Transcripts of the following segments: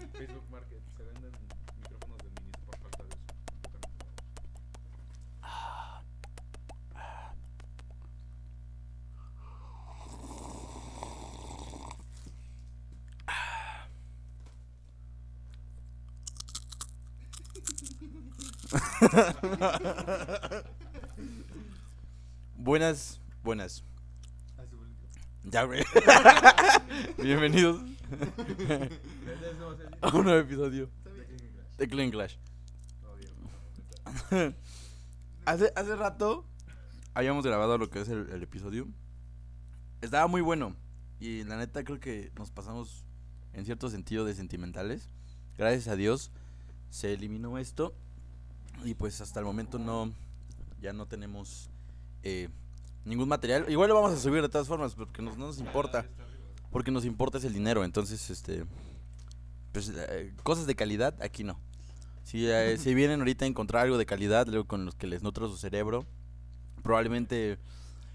Facebook Market se venden micrófonos de minis por falta de uso. Buenas, buenas. Ya, güey. Bienvenidos un nuevo episodio de Clean Clash. Hace, hace rato habíamos grabado lo que es el, el episodio. Estaba muy bueno. Y la neta creo que nos pasamos en cierto sentido de sentimentales. Gracias a Dios se eliminó esto. Y pues hasta el momento no. Ya no tenemos eh, ningún material. Igual lo vamos a subir de todas formas porque nos- no nos importa. Porque nos importa es el dinero. Entonces, este. Pues eh, cosas de calidad aquí no. Si, eh, si vienen ahorita a encontrar algo de calidad, luego con los que les nutra su cerebro, probablemente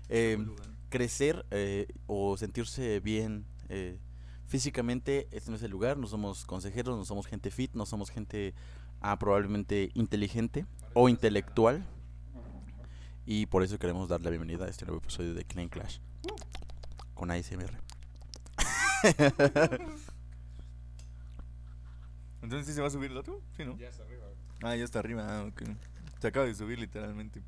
eh, crecer eh, o sentirse bien eh, físicamente, este no es el lugar. No somos consejeros, no somos gente fit, no somos gente ah, probablemente inteligente o intelectual. Y por eso queremos dar la bienvenida a este nuevo episodio de Clean Clash con ASMR. Entonces, ¿sí se va a subir el otro? Sí, ¿no? Ya está arriba. Ah, ya está arriba. Ah, ok. Se acaba de subir literalmente.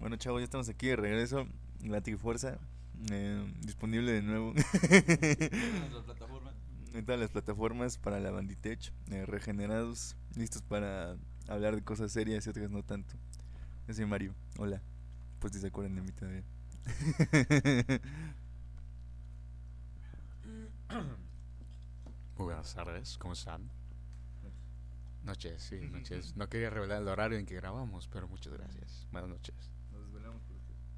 Bueno, chavos, ya estamos aquí de regreso. La Fuerza. eh, disponible de nuevo en todas las plataformas para la Banditech. eh, regenerados, listos para hablar de cosas serias y otras no tanto. Yo soy Mario. Hola. Pues si se acuerdan de mí todavía. Muy buenas tardes, ¿cómo están? Noches, sí, noches. No quería revelar el horario en que grabamos, pero muchas gracias. Buenas noches. Nos desvelamos.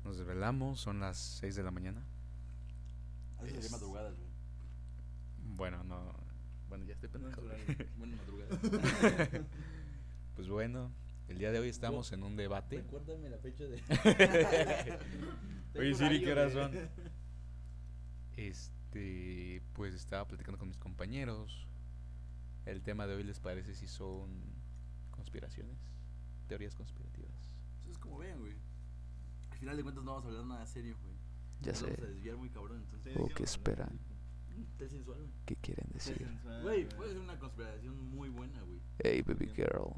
Nos desvelamos, son las 6 de la mañana. Es- Bueno, no. Bueno, ya estoy pendejo. Buena madrugada. Pues bueno, el día de hoy estamos en un debate. Recuérdame la fecha de. Oye, Siri, ¿qué horas son? Este, pues estaba platicando con mis compañeros. El tema de hoy les parece si son conspiraciones, teorías conspirativas. Es como ven, güey. Al final de cuentas no vamos a hablar nada serio, güey. Ya Nos sé. Vamos a desviar muy cabrón, entonces. ¿O qué esperan? Sensual, güey. ¿Qué quieren decir? Güey, puede ser una conspiración muy buena, güey. Hey, baby girl.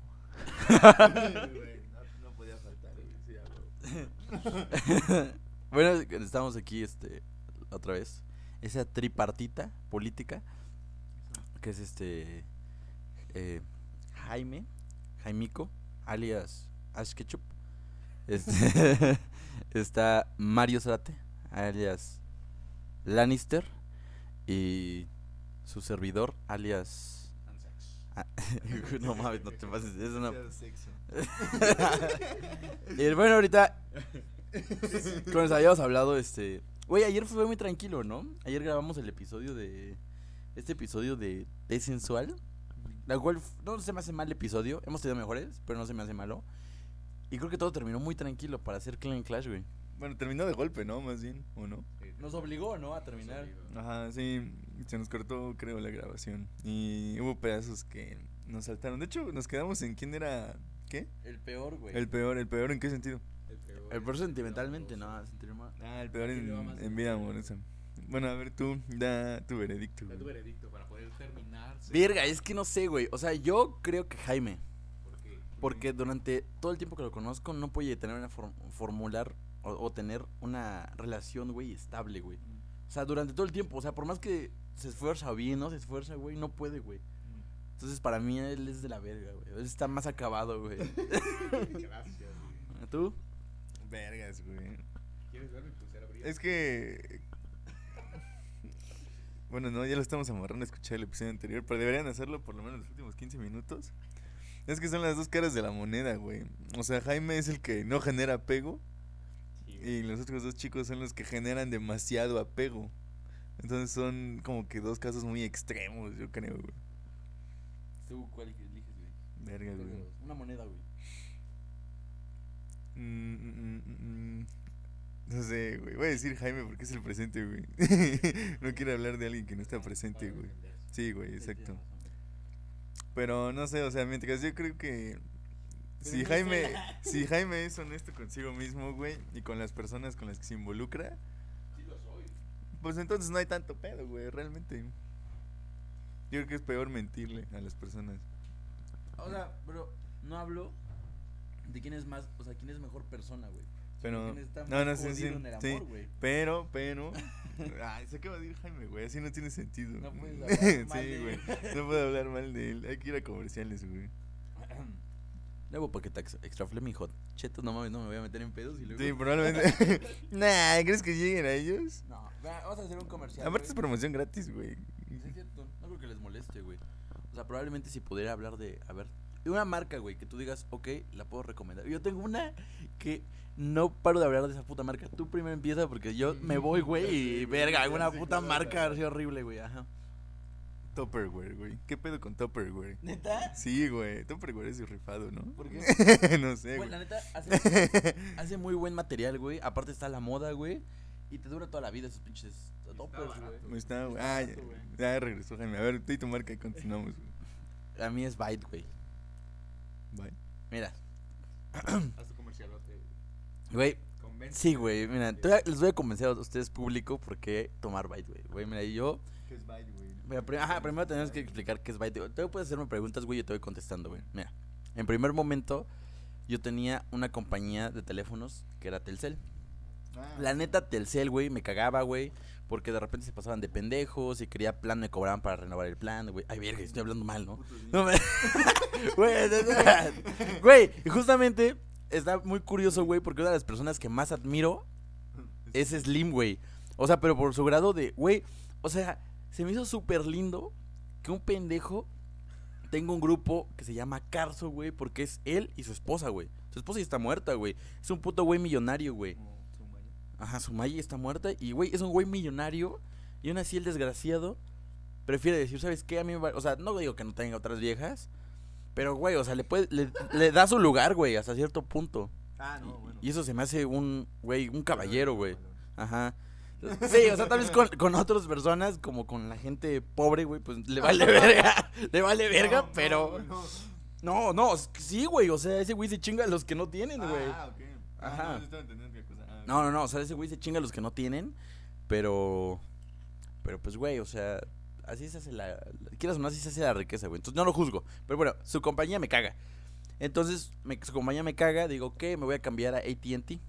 no, no podía faltar. güey, sí, bueno, estamos aquí, este, otra vez. Esa tripartita política. Que es este. eh, Jaime. Jaimico. Alias Ash Ketchup. Este, está Mario Zárate. Alias Lannister. Y su servidor. Alias. No mames, no te pases. Es una. Y bueno, ahorita. Como les habíamos hablado, este. Güey, ayer fue muy tranquilo, ¿no? Ayer grabamos el episodio de. Este episodio de T sensual. La cual no se me hace mal el episodio. Hemos tenido mejores, pero no se me hace malo. Y creo que todo terminó muy tranquilo para hacer Clean Clash, güey. Bueno, terminó de golpe, ¿no? Más bien, ¿o no? Nos obligó, ¿no? A terminar. Ajá, sí, se nos cortó, creo, la grabación. Y hubo pedazos que nos saltaron. De hecho, nos quedamos en quién era. ¿Qué? El peor, güey. El peor, el peor, ¿en qué sentido? El peor sentimentalmente, no. sentimental- Ah, el peor en, en vida amorosa. Bueno, a ver, tú, da tu veredicto. Da tu güey. veredicto para poder terminar. Verga, es que no sé, güey. O sea, yo creo que Jaime. ¿Por qué? Porque durante todo el tiempo que lo conozco no puede tener una for- formular o, o tener una relación, güey, estable, güey. O sea, durante todo el tiempo, o sea, por más que se esfuerza bien, ¿no? Se esfuerza, güey, no puede, güey. Entonces, para mí él es de la verga, güey. Él está más acabado, güey. Gracias. ¿Tú? Vergas, güey. ¿Quieres ver mi pulsera brilla? Es que. Bueno, no, ya lo estamos amarrando a escuchar el episodio anterior, pero deberían hacerlo por lo menos los últimos 15 minutos. Es que son las dos caras de la moneda, güey. O sea, Jaime es el que no genera apego y los otros dos chicos son los que generan demasiado apego. Entonces son como que dos casos muy extremos, yo creo, güey. ¿Tú cuál eliges, güey? Vergas, güey. Una moneda, güey. Mm, mm, mm. No sé, güey. Voy a decir Jaime porque es el presente, güey. no quiero hablar de alguien que no está presente, güey. Sí, güey, exacto. Pero no sé, o sea, mientras yo creo que si Jaime, si Jaime es honesto consigo mismo, güey, y con las personas con las que se involucra, Sí lo soy. pues entonces no hay tanto pedo, güey, realmente. Yo creo que es peor mentirle a las personas. O sea, pero no hablo de quién es más, o sea, quién es mejor persona, güey. Pero, no, no, sí, sí, en el sí. amor, güey. Pero, pero, ay, se acaba de ir Jaime, güey, así no tiene sentido. No puedes hablar mal sí, de güey, no puedo hablar mal de él, hay que ir a comerciales, güey. Luego porque te ex- extra mi hot. Cheto, no mames, no me voy a meter en pedos y luego. Sí, probablemente. nah, ¿crees que lleguen a ellos? No, vamos a hacer un comercial. Aparte es promoción gratis, güey. Sí, es cierto. No creo que les moleste, güey. O sea, probablemente si pudiera hablar de, a ver, una marca, güey, que tú digas, ok, la puedo recomendar. Yo tengo una que no paro de hablar de esa puta marca. Tú primero empieza porque yo me voy, güey, y verga, una Sí, puta marca así horrible, güey, ajá. Tupperware, güey. ¿Qué pedo con Tupperware? ¿Neta? Sí, güey. Tupperware es rifado, ¿no? ¿Por qué? no sé, Güey, güey. la neta, hace, hace muy buen material, güey. Aparte está la moda, güey. Y te dura toda la vida esos pinches toppers, güey. Me está, güey. Está Ah, ya, güey. ya regresó, Jaime. A ver, tú y tu marca y continuamos, güey. A mí es Byte, güey. Bye. Mira, Haz tu comercialote. güey. Convence. Sí, güey. Mira, te voy a- les voy a convencer a ustedes, público, por qué tomar Byte, güey. Güey, mira, yo. ¿Qué es Byte, güey? Mira, pri- ajá, primero tenemos que explicar qué es Byte. Tú puedes hacerme preguntas, güey, yo te voy contestando, güey. Mira, en primer momento, yo tenía una compañía de teléfonos que era Telcel. Ah, La neta, Telcel, güey, me cagaba, güey. Porque de repente se pasaban de pendejos. Si quería plan, me cobraban para renovar el plan, güey. Ay, verga, estoy hablando mal, ¿no? No me. Güey. Güey, y justamente está muy curioso, güey, porque una de las personas que más admiro es Slim, güey. O sea, pero por su grado de, güey, o sea, se me hizo súper lindo que un pendejo tenga un grupo que se llama Carso, güey, porque es él y su esposa, güey. Su esposa ya está muerta, güey. Es un puto güey millonario, güey. Ajá, su Maya está muerta y, güey, es un güey millonario. Y aún así el desgraciado prefiere decir, ¿sabes qué? A mí me va-". O sea, no digo que no tenga otras viejas. Pero, güey, o sea, le, puede, le, le da su lugar, güey, hasta cierto punto. Ah, Y- no, bueno. Y eso se me hace un, güey, un caballero, güey. Ajá. Sí, o sea, tal vez con, con otras personas, como con la gente pobre, güey, pues le vale verga. Le vale verga, pero. No, no, sí, güey. O sea, ese güey se chinga a los que no tienen, güey. Ah, ok. Ajá. Ah, no, No, no, no. O sea, ese güey se chinga a los que no tienen. Pero. Pero pues, güey, o sea. Así se hace la. la- Quieras o no, así se hace la riqueza, güey. Entonces no lo juzgo. Pero bueno, su compañía me caga. Entonces, me- su compañía me caga. Digo, ok, me voy a cambiar a ATT.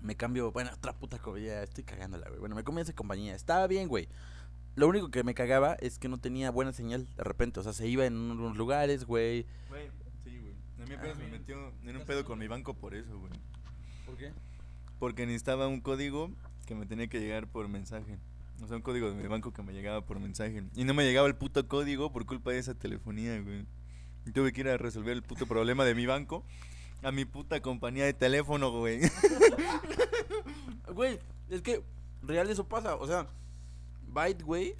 Me cambio, bueno, otra puta compañía. Estoy cagándola, güey. Bueno, me a esa compañía. Estaba bien, güey. Lo único que me cagaba es que no tenía buena señal de repente. O sea, se iba en unos lugares, güey. Güey, sí, güey. A mí Ah, apenas me metió en un pedo con mi banco por eso, güey. ¿Por qué? Porque necesitaba un código que me tenía que llegar por mensaje. O sea, un código de mi banco que me llegaba por mensaje. Y no me llegaba el puto código por culpa de esa telefonía, güey. Y tuve que ir a resolver el puto problema de mi banco a mi puta compañía de teléfono, güey. Güey, es que real eso pasa. O sea, Byte, güey.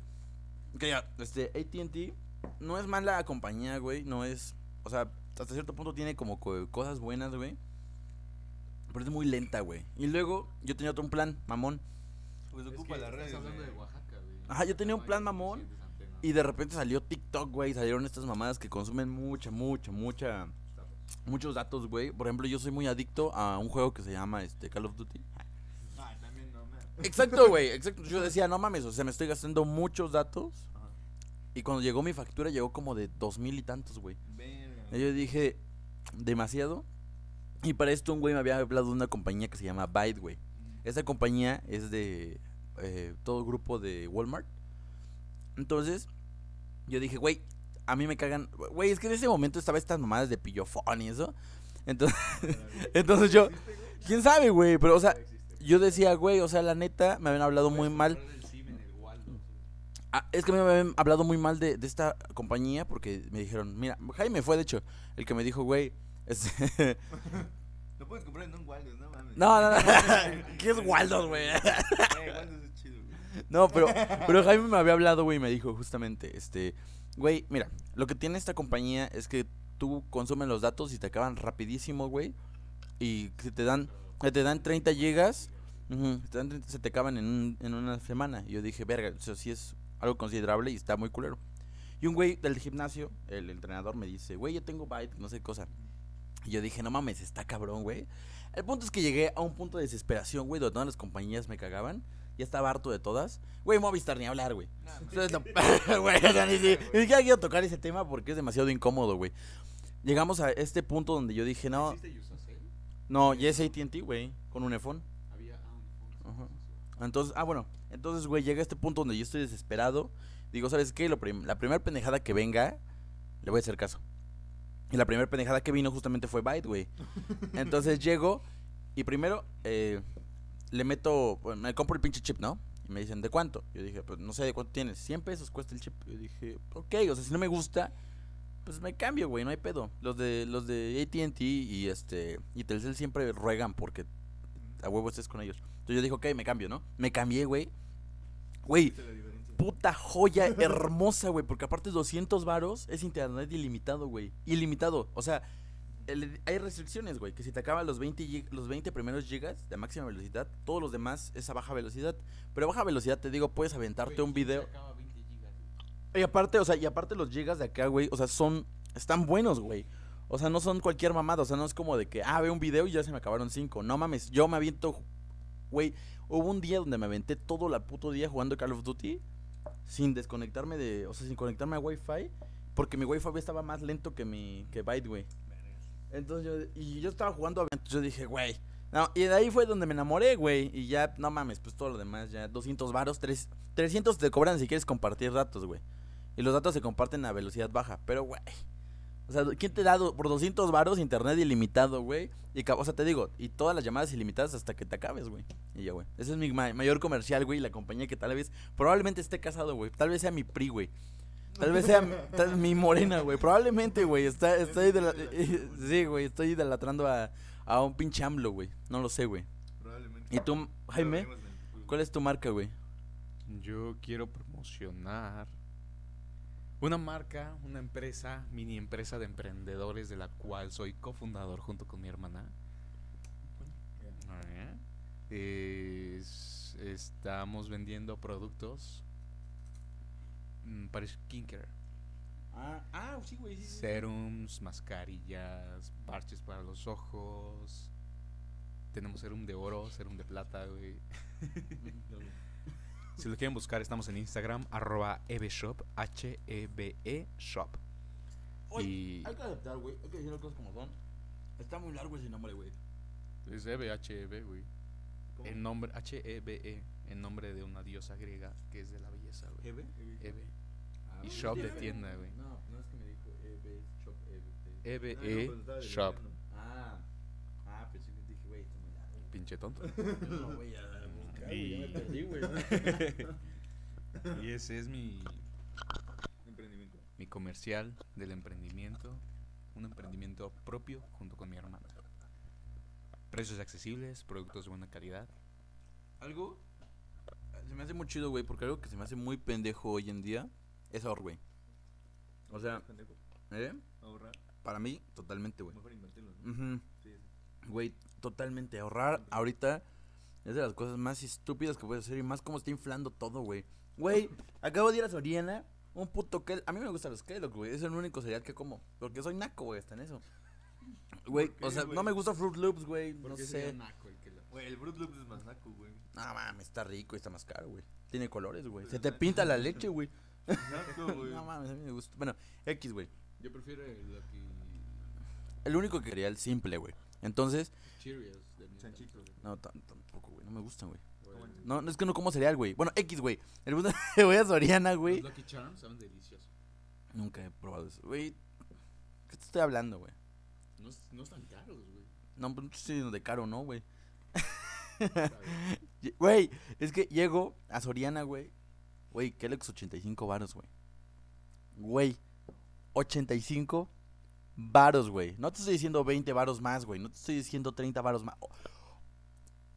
Que ya, este, ATT no es mala compañía, güey. No es. O sea, hasta cierto punto tiene como co- cosas buenas, güey. Pero es muy lenta, güey. Y luego yo tenía otro plan, mamón. Pues Es ocupa que la estás red. hablando de Oaxaca, güey. Ajá, yo tenía un plan mamón. Y de repente salió TikTok, güey. Salieron estas mamadas que consumen mucha, mucha, mucha. Muchos datos, güey. Por ejemplo, yo soy muy adicto a un juego que se llama este, Call of Duty. Ah, también no me. Exacto, güey. Exacto. Yo decía, no mames, o sea, me estoy gastando muchos datos. Ajá. Y cuando llegó mi factura, llegó como de dos mil y tantos, güey. Verga. Y yo dije, demasiado. Y para esto un güey me había hablado de una compañía que se llama Byte, güey. Esa compañía es de eh, todo grupo de Walmart. Entonces, yo dije, güey, a mí me cagan. Güey, es que en ese momento estaba estas mamadas de pillofón y eso. Entonces, entonces yo, quién sabe, güey. Pero, o sea, yo decía, güey, o sea, la neta, me habían hablado muy mal. Ah, es que me habían hablado muy mal de, de esta compañía porque me dijeron, mira, Jaime fue de hecho el que me dijo, güey, Lo puedes comprar en un Waldos, no mames. no, no, no, ¿qué es Waldos, güey? Eh, Waldos es chido, güey. No, pero, pero Jaime me había hablado, güey, y me dijo justamente, este, güey, mira, lo que tiene esta compañía es que tú consumes los datos y te acaban rapidísimo, güey, y se te dan, se te dan 30 gigas, se te, dan 30 se te acaban en, un- en una semana. Y yo dije, verga, eso sí es algo considerable y está muy culero. Y un güey del gimnasio, el entrenador, me dice, güey, yo tengo Byte, no sé qué cosa. Y yo dije, no mames, está cabrón, güey. El punto es que llegué a un punto de desesperación, güey, donde todas las compañías me cagaban. Ya estaba harto de todas. Güey, Movistar ni hablar, güey. Entonces, no- güey, o sea, ni, si- ni siquiera quiero tocar ese tema porque es demasiado incómodo, güey. Llegamos a este punto donde yo dije, no, no, ya es AT&T, güey, con un iPhone. Había ah. Entonces, ah, bueno, entonces, güey, llega este punto donde yo estoy desesperado. Digo, ¿sabes qué? Lo prim- la primera pendejada que venga, le voy a hacer caso. Y la primera pendejada que vino justamente fue Byte, güey. Entonces llego y primero eh, le meto, me compro el pinche chip, ¿no? Y me dicen, ¿de cuánto? Yo dije, pues no sé de cuánto tienes. 100 pesos cuesta el chip. Yo dije, ok, o sea, si no me gusta, pues me cambio, güey, no hay pedo. Los de los de AT&T y este y Telcel siempre ruegan porque a huevo estés con ellos. Entonces yo dije, ok, me cambio, ¿no? Me cambié, güey. Güey, puta joya hermosa, güey. Porque aparte 200 varos es internet ilimitado, güey. Ilimitado. O sea, el- hay restricciones, güey. Que si te acaban los 20, gig- los 20 primeros gigas de máxima velocidad, todos los demás es a baja velocidad. Pero a baja velocidad, te digo, puedes aventarte un video. Y aparte, o sea, y aparte los gigas de acá, güey, o sea, son, están buenos, güey. O sea, no son cualquier mamada, o sea, no es como de que, ah, veo un video y ya se me acabaron cinco. No mames, yo me aviento, güey, hubo un día donde me aventé todo el puto día jugando Call of Duty sin desconectarme de, o sea, sin conectarme a Wi-Fi, porque mi Wi-Fi estaba más lento que mi, que Byte, güey. Entonces yo, y yo estaba jugando, yo dije, güey. No, y de ahí fue donde me enamoré, güey. Y ya, no mames, pues todo lo demás, ya 200 varos, tres- 300 te cobran si quieres compartir datos, güey. Y los datos se comparten a velocidad baja. Pero, güey. O sea, ¿quién te da por 200 varos internet ilimitado, güey? Y, o sea, te digo, y todas las llamadas ilimitadas hasta que te acabes, güey. Y ya, güey. Ese es mi ma- mayor comercial, güey. y La compañía que tal vez, probablemente esté casado, güey. Tal vez sea mi PRI, güey. Tal vez sea mi, tal- mi morena, güey. Probablemente, güey. Está, estoy sí, güey. Estoy idolatrando a, a un pinche AMLO, güey. No lo sé, güey. Probablemente. ¿Y tú, Jaime? ¿Cuál es tu marca, güey? Yo quiero promocionar una marca, una empresa, mini empresa de emprendedores de la cual soy cofundador junto con mi hermana. Es- estamos vendiendo productos mm, para skincare. Ah, ah sí, güey. Serums, mascarillas, parches para los ojos. Tenemos serum de oro, serum de plata, güey. Si lo quieren buscar, estamos en Instagram, arroba ebeshop, H-E-B-E shop. Y Hay que adaptar, güey. Hay que decir las cosas como son. Está muy largo ese nombre, güey. es E-B-H-E-B, güey. El nombre, H-E-B-E, el nombre de una diosa griega que es de la belleza, güey. ¿Ebe? Ebe. Ah, Y no, shop de tienda, güey. No, no es que me dijo Ebe, shop, Ebe. E-B-E shop. Ah, ah, pensé que dije, güey, está muy largo. Pinche tonto. No, güey, güey, ya me Y- perdí, güey. Y ese es mi, Emprendimiento. mi comercial del emprendimiento. Un emprendimiento propio junto con mi hermana. Precios accesibles, productos de buena calidad. Algo se me hace muy chido, güey, porque algo que se me hace muy pendejo hoy en día es ahorrar, güey. O sea, Pendejo. ¿eh? Ahorrar. Para mí, totalmente, güey. Mejor invertirlo. ¿no? Ujú. Sí, sí. Güey, totalmente. Ahorrar ahorita es de las cosas más estúpidas que puedes hacer y más como está inflando todo, güey. Güey, acabo de ir a Soriana, un puto Kel... A mí me gustan los Kellogg, güey. Es el único cereal que como. Porque soy naco, güey, está en eso. Güey, ¿Por qué, o sea, no me gusta Fruit Loops, güey. No sé. Güey, el Fruit Loops es más naco, güey. No mames, está rico y está más caro, güey. Tiene colores, güey. Se te pinta la leche, güey. Naco, güey. No mames, a mí me gusta. Bueno, X, güey. Yo prefiero el Lucky El único que quería el simple, güey. Entonces, Cheerios. Chanchito, güey. no, tan- tampoco, güey. No me gustan, güey. No, no es que no como cereal, güey. Bueno, X, güey. El es que voy a Soriana, güey. Los Lucky Charms saben deliciosos. Nunca he probado eso. Güey, ¿qué te estoy hablando, güey? No, no están caros, güey. No, pues no estoy diciendo de caro, ¿no, güey? Güey, es que llego a Soriana, güey. Güey, Kellogg's 85 varos, güey. Güey, 85 varos, güey. No te estoy diciendo 20 varos más, güey. No te estoy diciendo 30 varos más.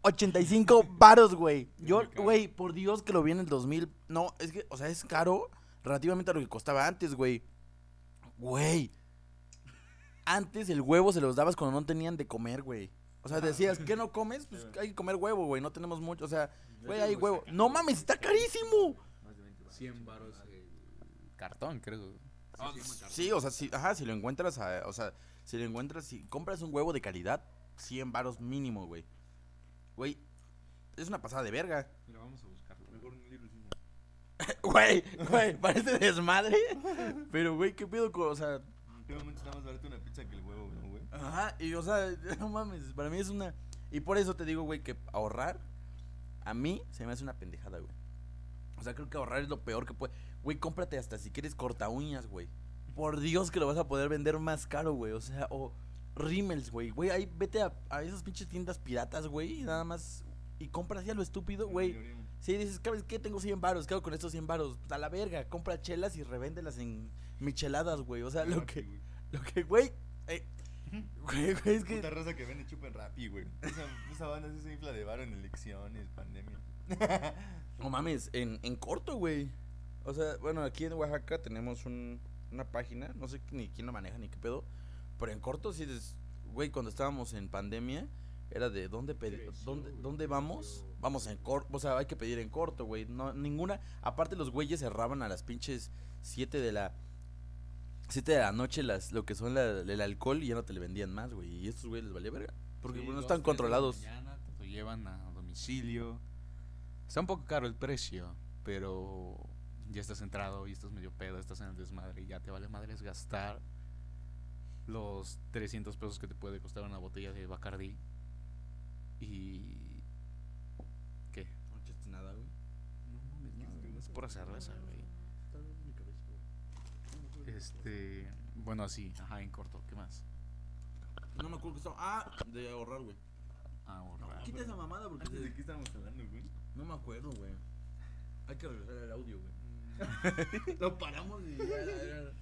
O- 85 varos, güey. Yo, güey, por Dios que lo vi en el 2000. No, es que, o sea, es caro relativamente a lo que costaba antes, güey. Güey. Antes el huevo se los dabas cuando no tenían de comer, güey. O sea, decías, ¿qué no comes? Pues hay que comer huevo, güey. No tenemos mucho. O sea, güey, hay huevo. No mames, está carísimo. Más de 20 baros. 100 baros el cartón, creo. Ah, Sí. Sí, o sea, si, ajá, si lo encuentras, a- o sea, si lo encuentras, si compras un huevo de calidad, 100 varos mínimo, güey. Güey, es una pasada de verga. Mira, vamos a buscarlo. Mejor un Caesar. Güey, güey, parece desmadre. Pero, güey, ¿qué pedo con, o sea, ¿En qué momento está más barato una pizza que el huevo, no, güey? ajá, y o sea, no mames, para mí es una... Y por eso te digo, güey, que ahorrar, a mí se me hace una pendejada, güey. O sea, creo que ahorrar es lo peor que puede... Güey, cómprate hasta si quieres corta uñas, güey. Por Dios que lo vas a poder vender más caro, güey. O sea, o rímels, güey. Güey, ahí vete a, a esas pinches tiendas piratas, güey, y nada más... Y compras ya lo estúpido, güey. Sí, dices, ¿sabes qué? Tengo 100 varos, ¿qué hago con estos 100 varos? A la verga, compra chelas y revéndelas en micheladas, güey. O sea, lo que, lo que, güey, eh, güey, güey, es que... Puta raza que vende chupa en Rappi, güey. Esa, esa banda sí se infla de varo en elecciones, pandemia. No mames, en, en corto, güey. O sea, bueno, aquí en Oaxaca tenemos un, una página, no sé ni quién la maneja ni qué pedo, pero en corto sí es, güey, cuando estábamos en pandemia, era de dónde pedir, dónde, dónde vamos, vamos en corto, o sea, hay que pedir en corto, güey, no, ninguna, aparte los güeyes cerraban a las pinches 7 de la, 7 de la noche las, lo que son la- el alcohol y ya no te le vendían más, güey, y estos güeyes les valía verga, porque Sí, pues, no dos, están tres de la controlados. mañana, te lo llevan a domicilio. Está un poco caro el precio, pero ya estás entrado y estás medio pedo, estás en el desmadre y ya te vale madres gastar los 300 pesos que te puede costar una botella de Bacardi. Y. ¿Qué? No echaste nada, güey. No, es pura cerveza, güey. Este. Bueno, así, ajá, en corto, ¿qué más? No me acuerdo que estaba, ah, de ahorrar, güey. Ahorrar. Quita esa mamada porque ¿Antes se- de qué estábamos hablando, güey? No me acuerdo, güey. Hay que regresar al audio, güey. Lo paramos y ya, ya, ya.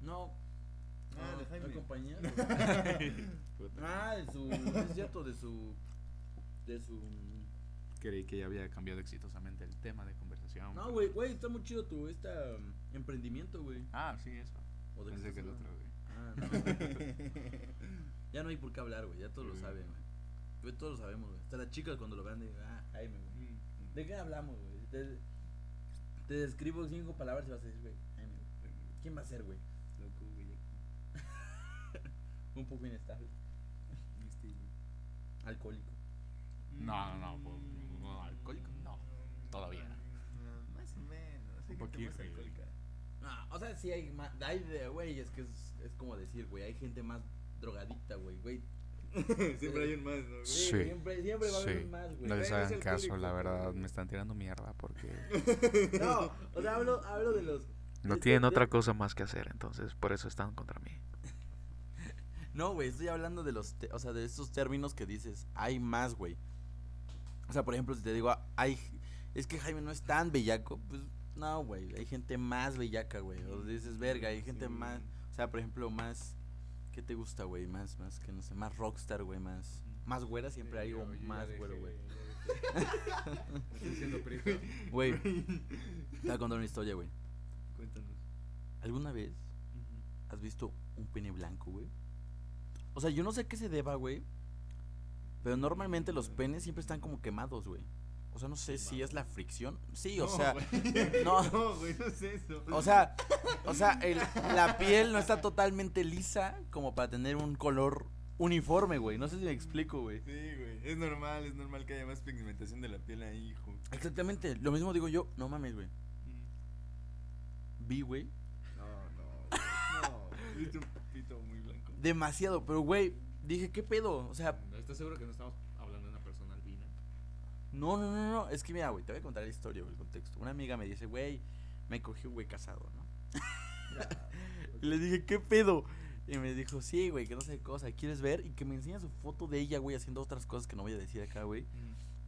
No. Ah, no, de Jaime. ¿no compañía? ah, de su. Es cierto, de su. De su. Creí que ya había cambiado exitosamente el tema de conversación. No, güey, güey, está muy chido tu esta um, emprendimiento, güey. Ah, sí, eso. ¿O de Pensé que el otro, güey. Ah, no. ya no hay por qué hablar, güey. Ya todos lo saben, güey. Güey, todos lo sabemos, güey. Hasta las chicas cuando lo vean digan, ah, Jaime, güey. ¿De qué hablamos, güey? Te, te describo cinco palabras y vas a decir, güey, Jaime, güey. ¿Quién va a ser, güey? Un poco inestable. Alcohólico. No, no, no, pues, no, alcohólico, no, todavía. Más o menos. Un Hay gente poquito, más güey. alcohólica. No, o sea, sí hay más. Hay de, güey, es que es, es como decir, güey, hay gente más drogadicta, güey, güey. Siempre hay un más, ¿no, güey? Sí, Sí. Siempre, siempre va a haber Sí. un más, güey. No les hagan caso, la verdad, güey. me están tirando mierda porque No, o sea, hablo, hablo de los. No de- tienen de- otra cosa más que hacer, entonces por eso están contra mí. No, güey, estoy hablando de los, te- o sea, de estos términos que dices, hay más, güey. O sea, por ejemplo, si te digo, hay, es que Jaime no es tan bellaco, pues, no, güey, hay gente más bellaca, güey. O dices, verga, hay gente Sí, más, o sea, por ejemplo, más, ¿qué te gusta, güey? Más, más, que no sé, más rockstar, güey, más, más güera siempre hay, o más güero, güey. Estoy siendo. Güey, te voy a contar una historia, güey. Cuéntanos. ¿Alguna vez has visto un pene blanco, güey? O sea, yo no sé qué se deba, güey. Pero normalmente los penes siempre están como quemados, güey. O sea, no sé si es la fricción. Sí, o No, sea, no. No, güey, no es eso. o sea, o sea, el- la piel no está totalmente lisa como para tener un color uniforme, güey. No sé si me explico, güey. Sí, güey. Es normal, es normal que haya más pigmentación de la piel ahí, hijo. Exactamente, lo mismo digo yo. No mames, güey. Vi, güey. No, no. No, Demasiado, pero, güey, dije, ¿qué pedo? O sea. ¿Estás seguro que no estamos hablando de una persona albina? No, no, no, no. Es que mira, güey, te voy a contar la historia, güey, el contexto. Una amiga me dice, güey, me cogió un güey casado, ¿no? y le dije, ¿qué pedo? Y me dijo, sí, güey, que no sé qué cosa, ¿quieres ver? Y que me enseña su foto de ella, güey, haciendo otras cosas que no voy a decir acá, güey.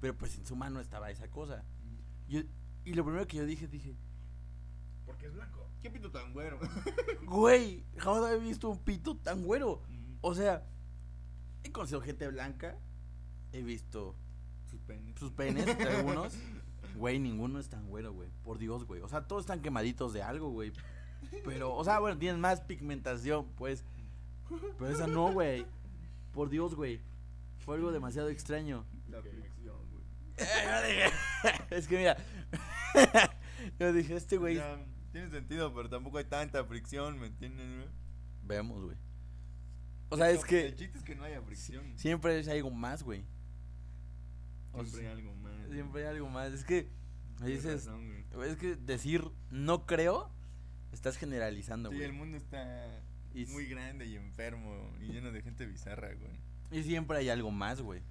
Pero pues en su mano estaba esa cosa. Yo- y lo primero que yo dije, dije, Porque es blanco. ¿Qué pito tan güero? güey, jamás había visto un pito tan güero. O sea, he conocido gente blanca, he visto Sus penes. sus penes algunos. Güey, ninguno es tan güero, güey. Por Dios, güey. O sea, todos están quemaditos de algo, güey. Pero, o sea, bueno, tienen más pigmentación, pues. Pero esa no, güey. Por Dios, güey. Fue algo demasiado extraño. La fricción, güey. Es que mira. yo dije, este güey. Ya, Tiene sentido, pero tampoco hay tanta fricción, ¿me entiendes, güey? Vemos, güey. O sea, es El que chiste es que no haya fricción. siempre es algo más, güey. Siempre hay algo más. Siempre hay algo más. Es que me dices, razón, es que decir no creo, estás generalizando, Sí, güey. el mundo está Y- muy grande y enfermo y lleno de gente bizarra, güey. Y siempre hay algo más, güey.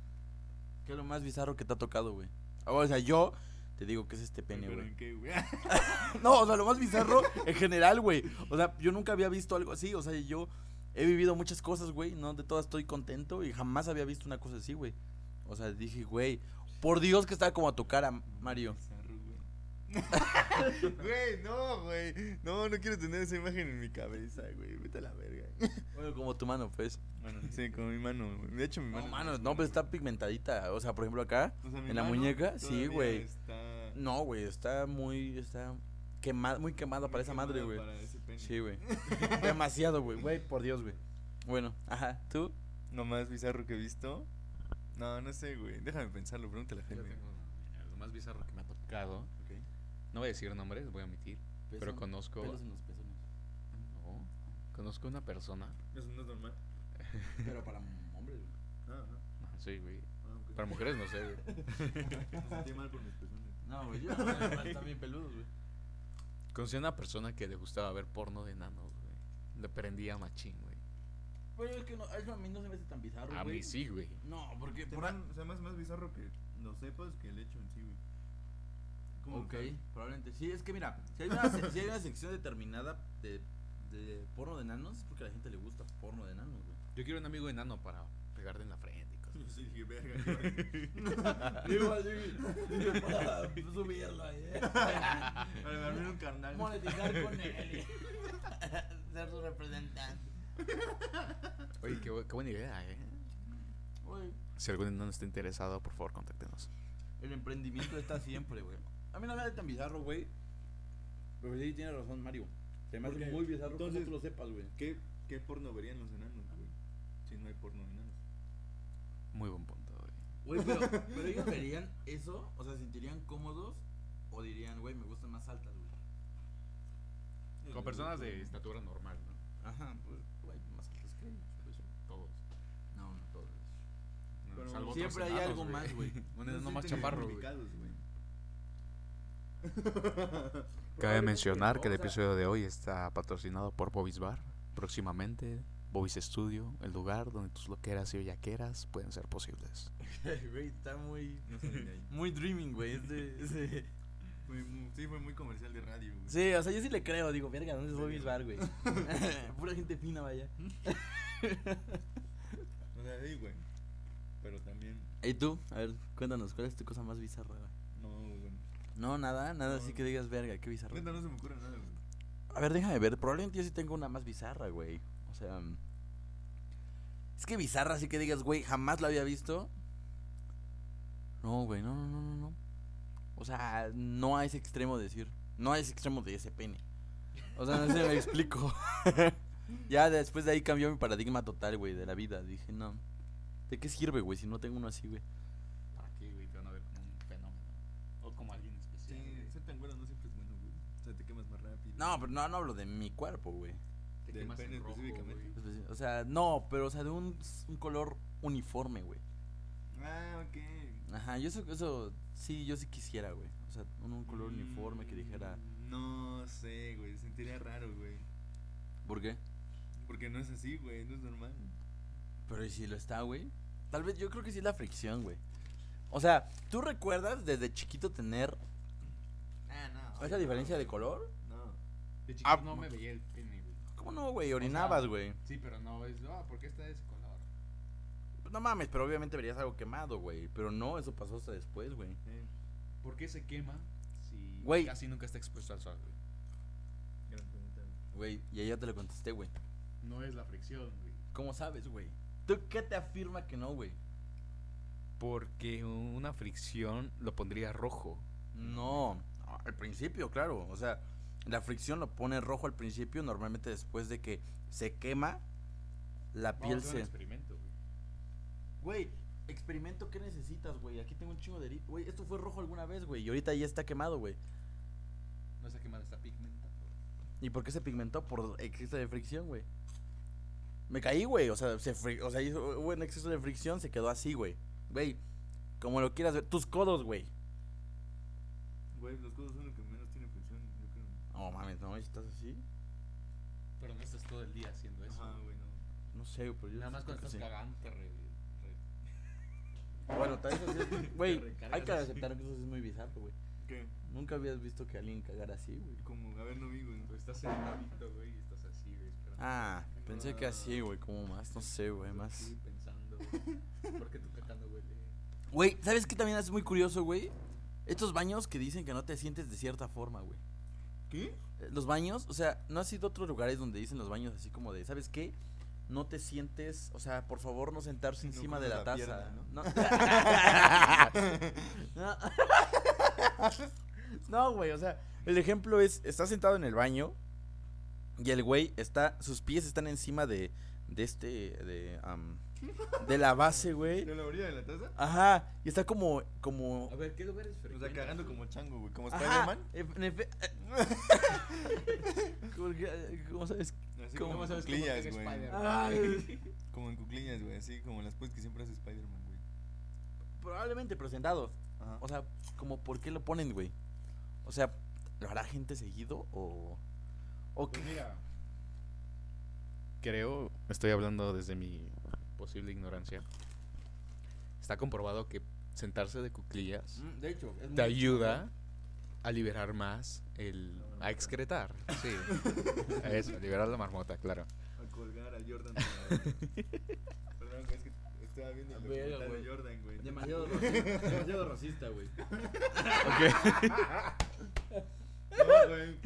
¿Qué es lo más bizarro que te ha tocado, güey? O sea, yo te digo que es este pene, ¿Pero güey. en qué, güey? No, o sea, lo más bizarro en general, güey. O sea, yo nunca había visto algo así. O sea, yo he vivido muchas cosas, güey. No de todas estoy contento y jamás había visto una cosa así, güey. O sea, dije, güey, por Dios que estaba como a tu cara, Mario. Güey. No, güey. No, no quiero tener esa imagen en mi cabeza, güey. Vete a la verga. Bueno, como tu mano, pues. Bueno, sí, como mi mano, güey. De hecho, mi mano. No, mano, no, pues está pigmentadita. O sea, por ejemplo, acá. O sea, mi en la muñeca, sí, güey. Está No, güey, está muy. Está quemada, muy quemada muy para esa madre, güey. para ese pene. Sí, güey. Demasiado, güey. Güey, por Dios, güey. Bueno, ajá, ¿tú? Lo más bizarro que he visto. No, no sé, güey. Déjame pensarlo, pregúntale a Jaime. tengo lo más bizarro que me ha tocado. No voy a decir nombres, voy a omitir. Pero conozco. Pelos en los pezones. No, conozco una persona. Eso no es normal. Pero para hombres, güey. Ah, Ah, Sí, güey. ah, ok. Para mujeres no sé, güey. Me sentí mal por mis pezones. No, güey, yo están bien peludos, güey. Conocí a una persona que le gustaba ver porno de enanos, güey. Le prendía machín, güey. Pero es que no, eso a mí no se me hace tan bizarro, A güey. mí sí, güey. No, porque por me, ahí- se me hace más bizarro que lo sepas que el hecho en sí, güey. ¿Cómo Ok, probablemente. Sí, es que mira, si hay una, se- si hay una sección determinada de, de porno de enanos, es porque a la gente le gusta porno de enanos, güey. Yo quiero un amigo enano para pegarle en la frente y cosas. Yo sí dije, verga. Digo así, para subirlo ahí, ¿eh? Para darme un carnal. Monetizar con él y ser su representante. Oye, qué, bu- qué buena idea, eh. Si algún enano está interesado, por favor, contáctenos. el emprendimiento está siempre, güey. A mí no me hace tan bizarro, güey. Pero sí tiene razón, Mario. Se me hace muy bizarro entonces- que tú lo sepas, güey. ¿Qué, ¿Qué porno verían los enanos, güey? Si no hay porno de enanos. Muy buen punto, güey. Güey, pero, pero ellos verían eso, o sea, ¿se sentirían cómodos o dirían, güey, me gustan más altas, güey? Con personas de estatura normal, ¿no? Ajá, pues, güey, más altas que ellos. pues. Todos. No, no todos. No, Pero salvo siempre hay algo más, güey. Un No enano más chaparro, güey. Cabe mencionar que el episodio de hoy está patrocinado por Bobby's Bar. Próximamente, Bobby's Studio, el lugar donde tus loqueras y bellaqueras pueden ser posibles. Güey, está muy, No muy dreaming, güey. Sí, fue muy comercial de radio, güey. Sí, o sea, yo sí le creo, digo, verga, ¿dónde es Bobby's Bar, güey? Pura gente fina, vaya. O sea, sí, güey. Pero también. ¿Y tú? A ver, cuéntanos, ¿cuál es tu cosa más bizarra, güey? No, güey. No, nada, nada así No. que digas, verga, qué bizarro. Neta, no se me ocurre nada, güey. A ver, déjame ver. Probablemente yo sí tengo una más bizarra, güey. O sea. mm, Es que bizarra, así que digas, güey, jamás la había visto. No, güey, no, no, no, no, no. O sea, no a ese extremo de decir. No a ese extremo de ese pene. O sea, no sé me explico. ya después de ahí cambió mi paradigma total, güey, de la vida. Dije, no. ¿De qué sirve, güey, si no tengo uno así, güey? No, pero no, no hablo de mi cuerpo, güey. Te Del quemas pene en rojo, específicamente. güey. O sea, no, pero o sea, de un, un color uniforme, güey. Ah, ok. Ajá, yo eso, eso, sí, yo sí quisiera, güey. O sea, un, un color uniforme que dijera, Mm, No sé, güey. Sentiría raro, güey. ¿por qué? Porque no es así, güey. No es normal. Pero ¿y si lo está, güey? Tal vez yo creo que sí es la fricción, güey. O sea, ¿tú recuerdas desde chiquito tener Ah, no. esa diferencia de color? No. De chiquito Ah, no me veía el pene, güey. ¿Cómo no, güey? Orinabas, sea, güey. Sí, pero no es, ah, ¿por qué está de ese color? Pues no mames, pero obviamente verías algo quemado, güey. Pero no, eso pasó hasta después, güey. Eh, ¿Por qué se quema si Güey. casi nunca está expuesto al sol, güey? gran pregunta. Güey, y ahí ya te lo contesté, güey. No es la fricción, güey. ¿Cómo sabes, güey? ¿Tú qué te afirma que no, güey? Porque una fricción lo pondría rojo. No, al principio, claro. O sea, la fricción lo pone rojo al principio, normalmente después de que se quema, la piel Vamos a hacer un se... experimento, güey. Güey, experimento, ¿qué necesitas, güey? Aquí tengo un chingo de. Güey, esto fue rojo alguna vez, güey, y ahorita ya está quemado, güey. No está quemada, está pigmentada. ¿Y por qué se pigmentó? Por exceso de fricción, güey. Me caí, güey. O sea, se fri- o sea, hizo- hubo un exceso de fricción, se quedó así, güey. Güey, como lo quieras ver. Tus codos, güey. Güey, los codos son No mames, no, estás así. Pero no estás todo el día haciendo eso. Ajá, güey, no. No sé, güey, pero yo Nada más cuando estás cagando te re- re- Bueno, tal vez Güey, hay que así. aceptar que eso es muy bizarro, güey. ¿Qué? Nunca habías visto que alguien cagara así, güey. Como, a ver, no vi, güey. Pues estás sentadito, güey, y estás así, güey. Ah, pensé que así, güey, como más, no sé, güey, más. Sí, pensando, güey. ¿Por qué tu caca no huele? Güey, ¿sabes qué también es muy curioso, güey? Estos baños que dicen que no te sientes de cierta forma, güey. ¿Qué? Eh, Los baños, o sea, ¿no has ido a otros lugares donde dicen los baños así como de, ¿sabes qué? No te sientes, o sea, por favor no sentarse No encima de la la taza, pierna, ¿no? No. No, güey, o sea, el ejemplo es, estás sentado en el baño y el güey está, sus pies están encima de, de este, de, am, de la base, güey. ¿De la orilla de la taza? Ajá, y está como, como... A ver, ¿qué lugares O frecuentas? sea, cagando como chango, güey. Como Spider-Man. en- en efe- ¿Cómo que- ¿Cómo sabes? Así ¿Cómo como en sabes cuclillas, güey. Como en cuclillas, güey. Así como las poses que siempre hace Spider-Man, güey. Probablemente, pero sentado. Ajá. O sea, como por qué lo ponen, güey. O sea, ¿lo hará gente seguido o o Pues qué? mira, Creo, estoy hablando desde mi posible ignorancia. Está comprobado que sentarse de cuclillas Mm, De hecho, es te ayuda a liberar más el... a excretar. Sí. A Eso, a liberar la marmota, claro. A colgar a Jordan. de la- Perdón, güey, es que estaba viendo el ver, documental güey. de Jordan, güey. demasiado racista, demasiado racista, güey. No, güey.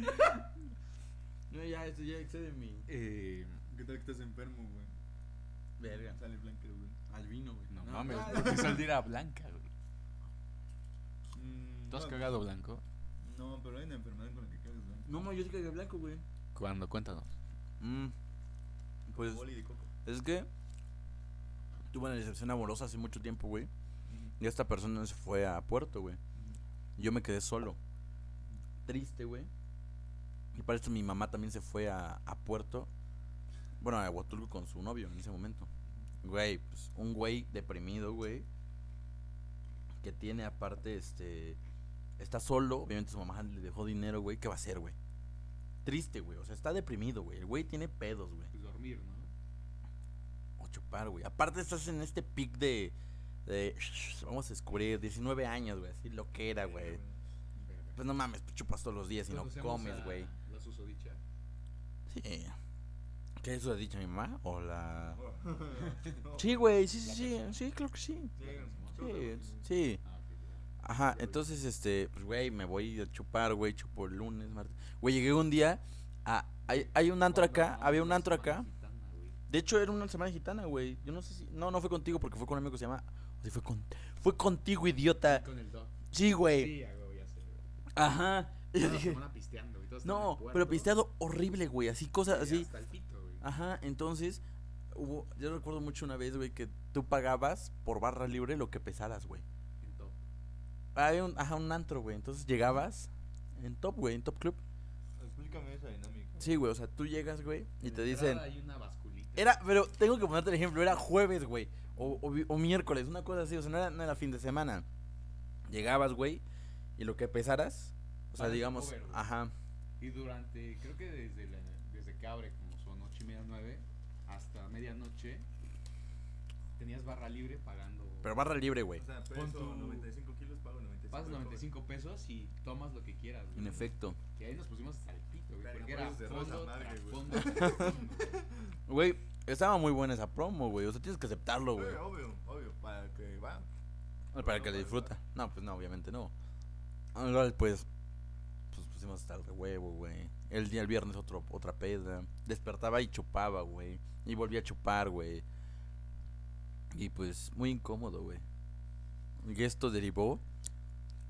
No, ya esto ya excede mi Eh, ¿Qué tal que estás enfermo, güey? Verga. Sale blanco, güey. Albino, güey. no, No, mames, no, ¿por qué saldría blanca, güey? Mm, ¿Tú has no, cagado blanco? No, pero hay una enfermedad con la que cagas blanco. No, ma, yo sí cagué blanco, güey. ¿Cuándo? Cuéntanos. Mm, Pues Boli de coco. es que tuve una decepción amorosa hace mucho tiempo, güey. Y esta persona se fue a Puerto, güey. Yo me quedé solo. Triste, güey. Y para esto mi mamá también se fue a, a Puerto. Bueno, a Huatulco con su novio en ese momento. Güey, pues un güey deprimido, güey. Que tiene aparte, este... Está solo. Obviamente su mamá le dejó dinero, güey. ¿Qué va a hacer, güey? Triste, güey. O sea, está deprimido, güey. El güey tiene pedos, güey. pues dormir, ¿no? O chupar, güey. Aparte estás en este pic de... de vamos a descubrir 19 años, güey. Así lo que era, güey. Pues no mames, pues chupas todos los días y no comes, güey. La susodicha. Sí. ¿Qué eso ha dicho mi mamá? O la... Sí, güey, sí, sí, ¿La sí. Sí, creo que sí. Sí, Sí. Ajá, entonces, este, pues, güey, me voy a chupar, güey, chupo el lunes, martes. Güey, llegué un día a... Hay, hay un antro acá, había un antro acá. De hecho, era una semana gitana, güey. Yo no sé si... No, no fue contigo porque fue con un amigo que se llama... O sea, fue, con... fue contigo, idiota. Con el dog. Sí, güey. Sí, ya sé. Ajá. Y yo dije... pisteando, No, pero pisteado horrible, güey. Así, cosas así. Hasta el pito, güey. Ajá, entonces... Hubo... Yo recuerdo mucho una vez, güey, que tú pagabas por barra libre lo que pesaras, güey. En top. Había un, ajá, un antro, güey. Entonces llegabas en Top, güey, en Top Club. Explícame esa dinámica. Sí, güey, o sea, tú llegas, güey, y En te dicen... Hay una basculita. Era, pero tengo que ponerte el ejemplo, era jueves, güey. O, o miércoles, una cosa así, o sea, no era, no era fin de semana. Llegabas, güey, y lo que pesaras, o sea, digamos, cover, ajá. Y durante, creo que desde, la- desde que abre, como son ocho y media, nueve, hasta medianoche, tenías barra libre pagando. Pero barra libre, güey. O sea, peso tu- 95 kilos, pago 95. Pasas de cover. 95 pesos y tomas lo que quieras. güey. En efecto. Y ahí nos pusimos hasta el pito, güey. Porque por era fondo, madre, fondo, güey. Estaba muy buena esa promo, güey. O sea, tienes que aceptarlo, güey. Eh, obvio, obvio, para que va. Para que le disfruta. No, pues no, obviamente no. Pues pusimos hasta el huevo, güey. El día, el viernes otro, otra peda. Despertaba y chupaba, güey. Y volvía a chupar, güey. Y pues, muy incómodo, güey. Y esto derivó,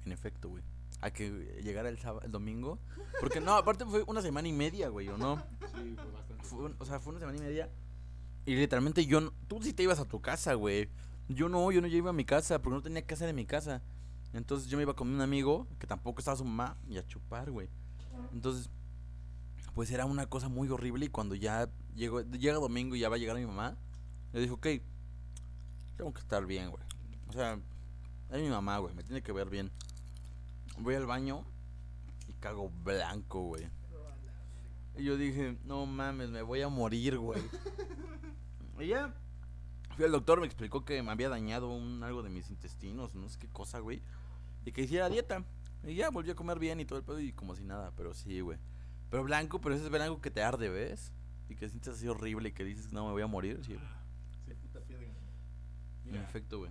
en efecto, güey. A que llegara el, sábado, el domingo. Porque no, aparte fue una semana y media, güey, ¿o no? Sí, fue bastante. Fue o sea, fue una semana y media. Y literalmente yo, no- tú sí te ibas a tu casa, güey. Yo no, yo no iba a mi casa porque no tenía casa de mi casa. Entonces yo me iba con un amigo que tampoco estaba su mamá y a chupar, güey. Entonces, pues era una cosa muy horrible y cuando ya llegó, llega domingo y ya va a llegar mi mamá, le dijo, ok, tengo que estar bien, güey. O sea, es mi mamá, güey, me tiene que ver bien. Voy al baño y cago blanco, güey. Y yo dije, no mames, me voy a morir, güey. y ya, fui al doctor, me explicó que me había dañado un, algo de mis intestinos, no sé qué cosa, güey. Y que hiciera dieta. Y ya, volví a comer bien y todo el pedo y como si nada, pero sí, güey. Pero blanco, pero ese es blanco que te arde, ¿ves? Y que sientes así horrible y que dices, no, me voy a morir, sí, güey. Sí, puta piedra. En efecto, güey.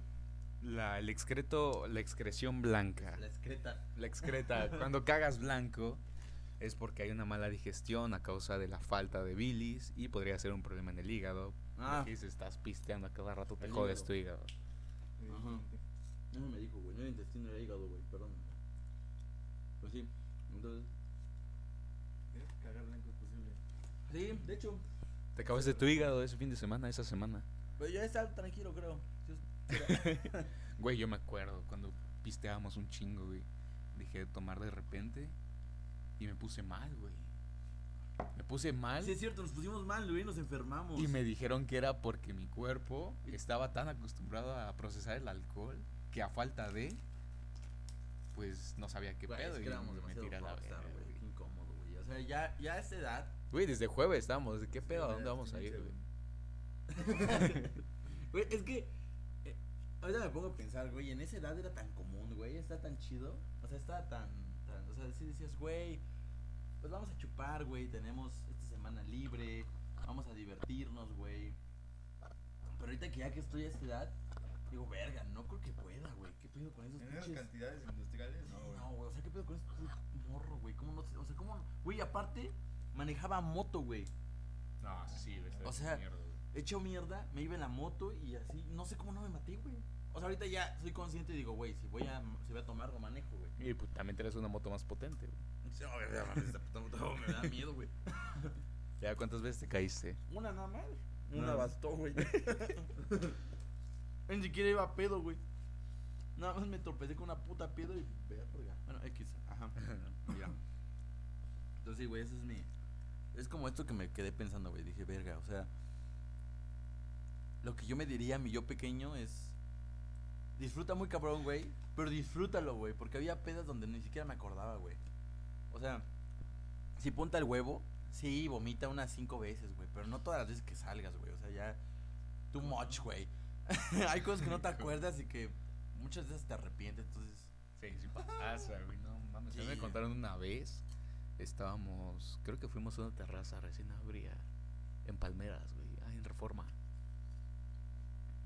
La, el excreto, la excreción blanca. excreta. La excreta. Cuando cagas blanco es porque hay una mala digestión a causa de la falta de bilis y podría ser un problema en el hígado. Ah. Aquí si estás pisteando a cada rato te El jodes hígado. tu hígado. Ajá. No me dijo, güey. No era intestino, era hígado, güey. Perdón. Pues sí. Entonces. Cagar blanco es posible. Sí, de hecho. Te acabas de tu hígado ese fin de semana, esa semana. Pero ya está tranquilo, creo. Güey, yo me acuerdo cuando pisteábamos un chingo, güey. Dejé de tomar de repente y me puse mal, güey. Me puse mal Sí, es cierto, nos pusimos mal, güey. Nos enfermamos. y me dijeron que era porque mi cuerpo estaba tan acostumbrado a procesar el alcohol que a falta de, pues no sabía qué Güey, pedo es que éramos demasiado a la rockstar, güey. Qué incómodo, güey. O sea, ya, ya a esta edad. Güey, desde jueves estábamos, ¿de qué pedo? ¿A dónde vamos a ir, güey? Güey, es que. eh, ahorita me pongo a pensar, güey. En esa edad era tan común, güey. Está tan chido. O sea, estaba tan. tan o sea, sí decías, güey. Pues vamos a chupar, güey. Tenemos esta semana libre. Vamos a divertirnos, güey. Pero ahorita que ya que estoy a esta edad. Digo, verga, no creo que pueda, güey. ¿Qué pedo con esos En esas pinches? cantidades industriales, no, güey. No, güey, o sea, ¿qué pedo con este morro, güey? ¿Cómo no? se- O sea, ¿cómo? Güey, aparte, manejaba moto, güey. No, sí, güey. O sea, Hecho mierda, me iba en la moto y así, no sé cómo no me maté, güey. O sea, ahorita ya soy consciente y digo, güey, si voy a, si voy a tomar, lo manejo, güey. Y pues también traes una moto más potente, güey. Sí, no, güey, mames, esta puta moto me da miedo, güey. ¿Ya cuántas veces te caíste? Una nada más. Una Una bastó, güey. Ni siquiera iba a pedo, güey. Nada más me tropecé con una puta piedra y verga. Bueno, X, ajá. Mira. Entonces, sí, güey, ese es mi. Es como esto que me quedé pensando, güey. Dije, verga, o sea. Lo que yo me diría a mi yo pequeño es. Disfruta muy cabrón, güey. Pero disfrútalo, güey. Porque había pedas donde ni siquiera me acordaba, güey. O sea, si ponta el huevo, sí, vomita unas cinco veces, güey. Pero no todas las veces que salgas, güey. O sea, ya. Too much, güey. Hay cosas que no te acuerdas y que muchas veces te arrepientes. Entonces. Sí, sí pasa, güey, no mames. A mí me contaron una vez, estábamos, creo que fuimos a una terraza recién abría, en Palmeras, güey, ah, en Reforma,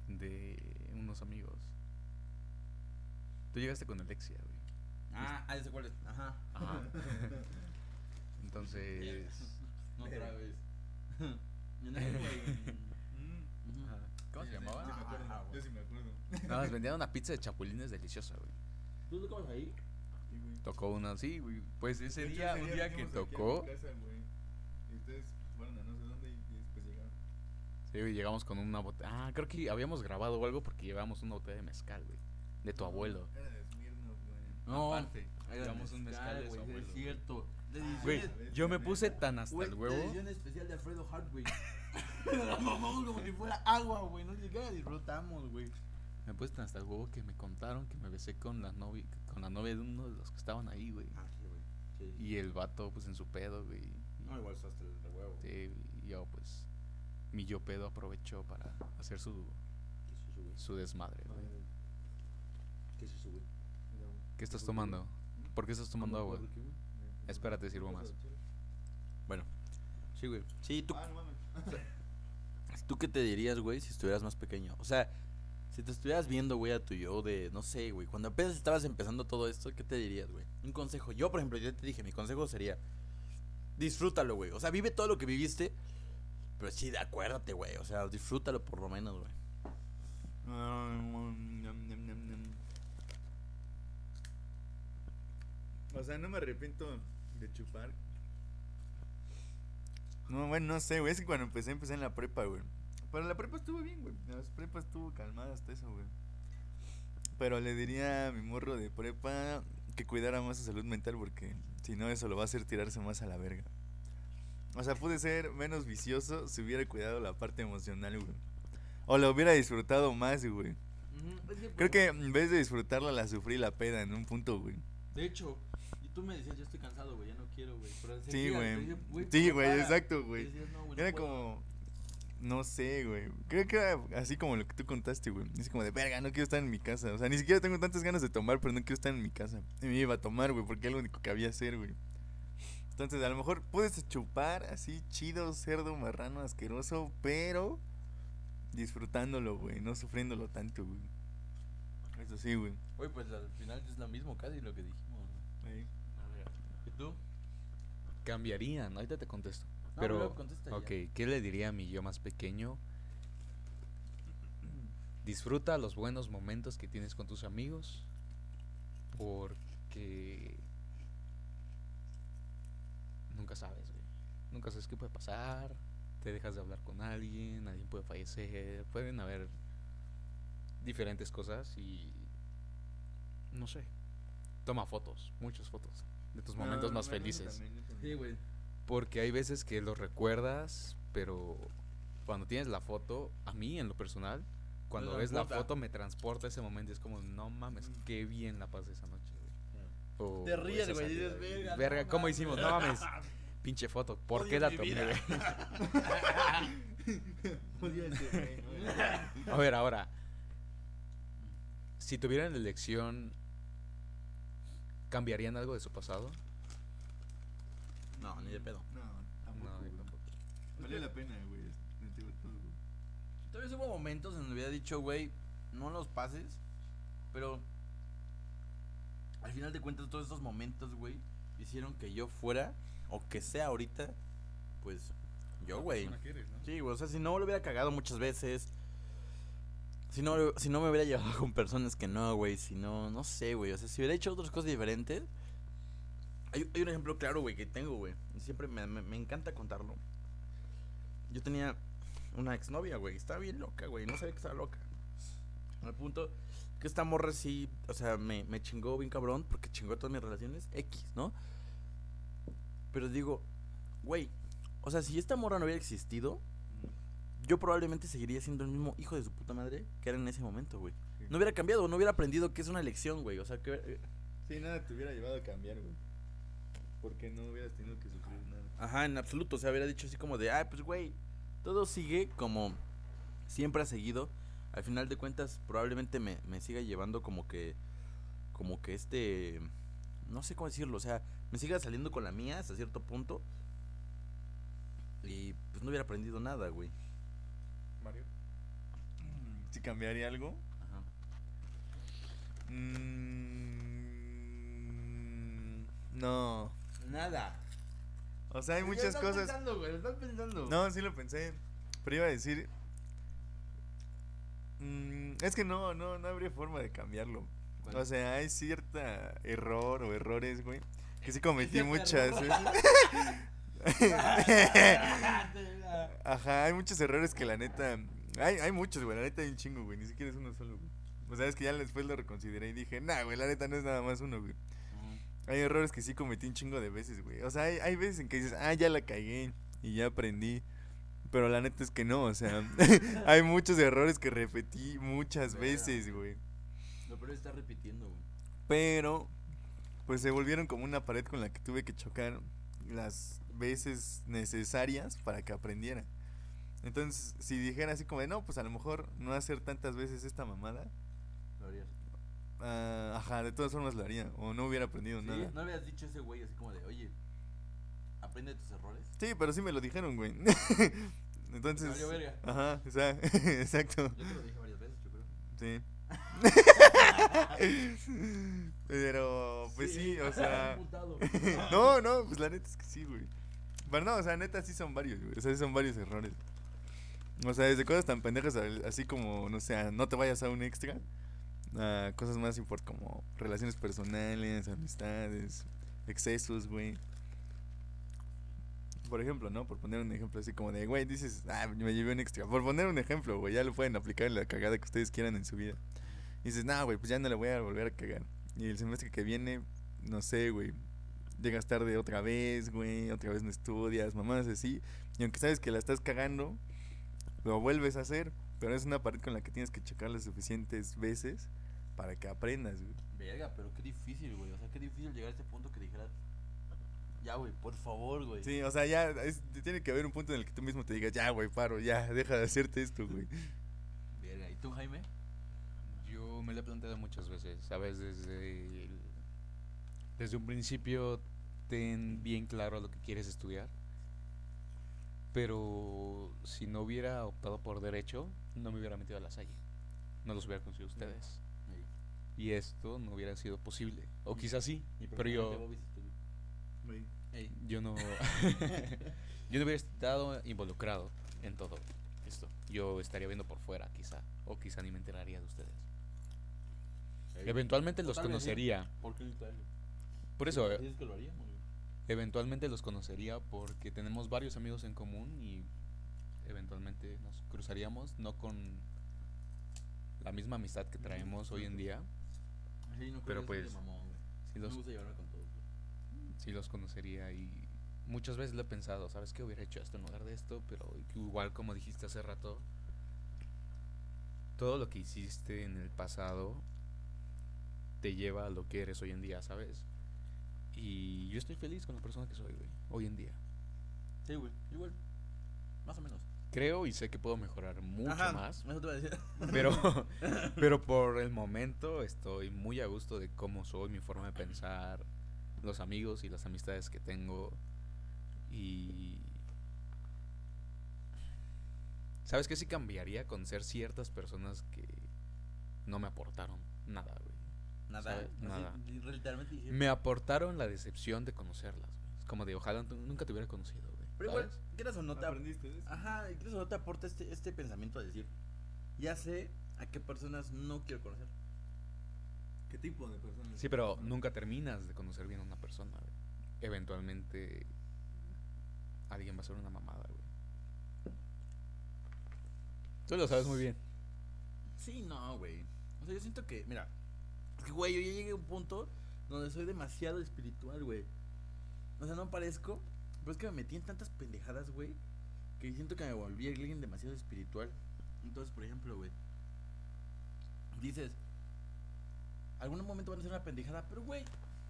de unos amigos. Tú llegaste con Alexia, güey. Ah, ah, cuál es. Ajá. Ajá. Entonces, No otra vez. ¿cómo se llamaba? Yo sí me acuerdo. Ah, Yo sí me acuerdo. No, nos vendían una pizza de chapulines deliciosa, güey. ¿Tú te comes ahí? Sí, güey. Tocó una, sí, güey. Pues ese hecho, día, ese un día que fuimos aquí a mi tocó, casa, güey. Y ustedes fueron a no sé dónde y después llegaron. Sí, güey, llegamos con una botella. Ah, creo que habíamos grabado algo porque llevábamos una botella de mezcal, güey. De tu abuelo. Era de Smirnoff, güey. No. Aparte, llevamos un mezcal de su güey, abuelo. Es cierto. De Güey, yo me puse tan hasta Güey, el la huevo. edición especial de Alfredo Hart, güey. La mamamos como si fuera agua, güey. No ni siquiera disfrutamos, güey. Me tan hasta el huevo que me contaron que me besé con la novia, con la novia de uno de los que estaban ahí, güey. Ah, sí, güey. Sí. Y el vato, pues en su pedo, güey. No, igual hasta el de huevo. Sí, y yo, pues, mi yo pedo aprovechó para hacer su, ¿Qué es eso, güey? su desmadre, güey. ¿Qué es eso, güey? ¿Qué estás tomando? ¿Por qué estás tomando agua? Espérate, sirvo más. Bueno. Sí, güey. Sí, ¿tú, Ah, no mames. ¿tú qué te dirías, güey, si estuvieras más pequeño? O sea, si te estuvieras viendo, güey, a tu yo de, no sé, güey, cuando apenas estabas empezando todo esto, ¿qué te dirías, güey? Un consejo. Yo, por ejemplo, yo te dije, mi consejo sería, disfrútalo, güey. O sea, vive todo lo que viviste, pero sí, acuérdate, güey. O sea, disfrútalo por lo menos, güey. O sea, no me arrepiento de chupar. No, bueno, no sé, güey. Es que cuando empecé, empecé en la prepa, güey. Pero la prepa estuvo bien, güey. La prepa estuvo calmada hasta eso, güey. Pero le diría a mi morro de prepa que cuidara más su salud mental porque si no, eso lo va a hacer tirarse más a la verga. O sea, pude ser menos vicioso si hubiera cuidado la parte emocional, güey. O la hubiera disfrutado más, güey. Creo que en vez de disfrutarla, la sufrí la peda en un punto, güey. De hecho, y tú me decías, yo estoy cansado, güey, ya no quiero, güey. Sí, güey. Sí, ¿por güey, exacto, güey. "No, no Era puedo". como. No sé, güey. Creo que era así como lo que tú contaste, güey. Es como de verga, no quiero estar en mi casa. O sea, ni siquiera tengo tantas ganas de tomar, pero no quiero estar en mi casa. Y me iba a tomar, güey, porque era lo único que había hacer, güey. Entonces, a lo mejor puedes chupar así, chido, cerdo, marrano, asqueroso, pero disfrutándolo, güey, no sufriéndolo tanto, güey. Eso sí, güey. Güey, pues al final es lo mismo casi lo que dijimos. güey. Ahí. ¿Y tú? Cambiarían, ahorita te contesto. No, Pero, luego contesta ya. ok, ¿qué le diría a mi yo más pequeño? Disfruta los buenos momentos que tienes con tus amigos porque nunca sabes, güey. Nunca sabes qué puede pasar. Te dejas de hablar con alguien, alguien puede fallecer, pueden haber diferentes cosas y no sé. Toma fotos, muchas fotos de tus momentos más felices. Sí, güey. Porque hay veces que los recuerdas, pero cuando tienes la foto, a mí en lo personal, cuando ves la foto me transporta a ese momento. Es como, no mames, qué bien la pasé esa noche, güey. O Te ríes, güey, dices, "Verga, no Verga, ¿cómo mames". hicimos? No mames. Pinche foto, ¿por Odio qué la tomé, güey? A ver, ahora. Si tuvieran la elección, ¿cambiarían algo de su pasado? No, ni de pedo. No, tampoco. No, tampoco. Vale la pena, güey. Todavía hubo momentos en donde hubiera dicho, güey, no los pases, pero al final de cuentas todos estos momentos, güey, hicieron que yo fuera, o que sea ahorita, pues yo, güey. Sí, güey, o sea, si no lo hubiera cagado muchas veces, si no, si no me hubiera llevado con personas que no, güey, si no, no sé, güey, o sea, si hubiera hecho otras cosas diferentes. Hay, hay un ejemplo claro, güey, que tengo, güey, siempre me, me- me encanta contarlo. Yo tenía una exnovia, güey, estaba bien loca, güey, no sabía que estaba loca. Al punto que esta morra sí, o sea, me, me chingó bien cabrón, porque chingó todas mis relaciones, X, ¿no? Pero digo, güey, o sea, si esta morra no hubiera existido, yo probablemente seguiría siendo el mismo hijo de su puta madre que era en ese momento, güey. Sí. No hubiera cambiado, no hubiera aprendido que es una elección, güey. O sea, que... eh, Sí, nada te hubiera llevado a cambiar, güey. Porque no hubieras tenido que sufrir nada. Ajá, en absoluto. O sea, hubiera dicho así como de, ay, pues, güey, todo sigue como siempre ha seguido. Al final de cuentas, probablemente me, me siga llevando como que, como que este, no sé cómo decirlo, o sea, me siga saliendo con la mía hasta cierto punto. Y pues no hubiera aprendido nada, güey. Si cambiaría algo. Ajá. Mm, no. Nada. O sea, hay muchas cosas. Pensando, güey, estás pensando. No, sí lo pensé. Pero iba a decir. mm, es que no, no, no habría forma de cambiarlo. ¿Cuál? O sea, hay cierta error o errores, güey. Que sí cometí muchas veces. Ajá, hay muchos errores que la neta. Hay, hay muchos, güey. La neta hay un chingo, güey. Ni siquiera es uno solo, güey. O sea, es que ya después lo reconsideré y dije, nah, güey, la neta no es nada más uno, güey. Hay errores que sí cometí un chingo de veces, güey. O sea, hay, hay veces en que dices, ah, ya la cagué y ya aprendí. Pero la neta es que no, o sea, hay muchos errores que repetí muchas veces, güey. No, pero está repitiendo, güey. Pero, pues se volvieron como una pared con la que tuve que chocar las veces necesarias para que aprendiera. Entonces, si dijera así como de, no, pues a lo mejor no hacer tantas veces esta mamada, Lo harías. ah, ajá, de todas formas lo haría, o no hubiera aprendido Sí, nada. ¿No habías dicho ese güey así como de, oye, aprende de tus errores? Sí, pero sí me lo dijeron, güey. Entonces, valió verga. ajá, o sea, exacto. Yo te lo dije varias veces, yo creo. Sí. Pero, pues sí, o sea. No, no, pues la neta es que sí, güey. Pero no, o sea, neta sí son varios, güey. O sea, sí son varios errores. O sea, desde cosas tan pendejas así como, no sé, no te vayas a un extra. A cosas más import como relaciones personales, amistades, excesos, güey. Por ejemplo, ¿no? Por poner un ejemplo así como de, güey, dices, ah, me llevé un extra. Por poner un ejemplo, güey, ya lo pueden aplicar en la cagada que ustedes quieran en su vida. Y dices, no, güey, pues ya no le voy a volver a cagar. Y el semestre que viene, no sé, güey, llegas tarde otra vez, güey, otra vez no estudias, mamás así. Y aunque sabes que la estás cagando, lo vuelves a hacer. Pero es una pared con la que tienes que checar las suficientes veces para que aprendas, güey. Verga, pero qué difícil, güey. O sea, qué difícil llegar a ese punto que dijeras. Ya, güey, por favor, güey. Sí, o sea, ya es- tiene que haber un punto en el que tú mismo te digas, ya, güey, paro, ya, deja de hacerte esto, güey. Verga, ¿y tú, Jaime? Yo me lo he planteado muchas veces, ¿sabes? Desde, el- desde un principio ten bien claro lo que quieres estudiar. Pero si no hubiera optado por derecho, no me hubiera metido a la salle. No los hubiera conocido ustedes. Y esto no hubiera sido posible. O quizás sí, pero yo, yo no... yo no hubiera estado involucrado en todo esto. Yo estaría viendo por fuera, quizá. O quizá ni me enteraría de ustedes. Eventualmente los conocería. ¿Por qué? Por eso, eh, Dices que lo haríamos. Eventualmente los conocería porque tenemos varios amigos en común y eventualmente nos cruzaríamos, no con la misma amistad que traemos hoy en día. Sí, no Pero pues, mamón, Me los, gusta llevarme con todos, güey. sí los conocería y muchas veces lo he pensado, ¿sabes qué hubiera hecho esto en lugar de esto? Pero igual como dijiste hace rato, todo lo que hiciste en el pasado te lleva a lo que eres hoy en día, ¿sabes? Y yo estoy feliz con la persona que soy, güey, hoy en día. Sí, güey, igual. Más o menos. Creo y sé que puedo mejorar mucho Ajá, más, Eso te iba a decir. pero, pero por el momento estoy muy a gusto de cómo soy, mi forma de pensar, los amigos y las amistades que tengo. Y. ¿Sabes qué? Sí cambiaría con ser ciertas personas que no me aportaron nada, güey. Nada. Nada. Literalmente. Me aportaron la decepción de conocerlas. Es como de ojalá nunca te hubiera conocido, güey. Pero igual, quieras o no te. ¿Aprendiste de eso? Ajá, quieras o no te aporta este, este pensamiento de decir. Ya sé a qué personas no quiero conocer. ¿Qué tipo de personas? Sí, pero nunca terminas de conocer bien a una persona, güey. Eventualmente alguien va a ser una mamada, güey. Tú lo sabes muy bien. Sí, no, güey. O sea, yo siento que, mira, güey, yo ya llegué a un punto donde soy demasiado espiritual, güey. O sea, no parezco, pero es que me metí en tantas pendejadas, güey, que siento que me volví alguien demasiado espiritual. Entonces, por ejemplo, güey, dices, algún momento van a ser una pendejada, pero, güey,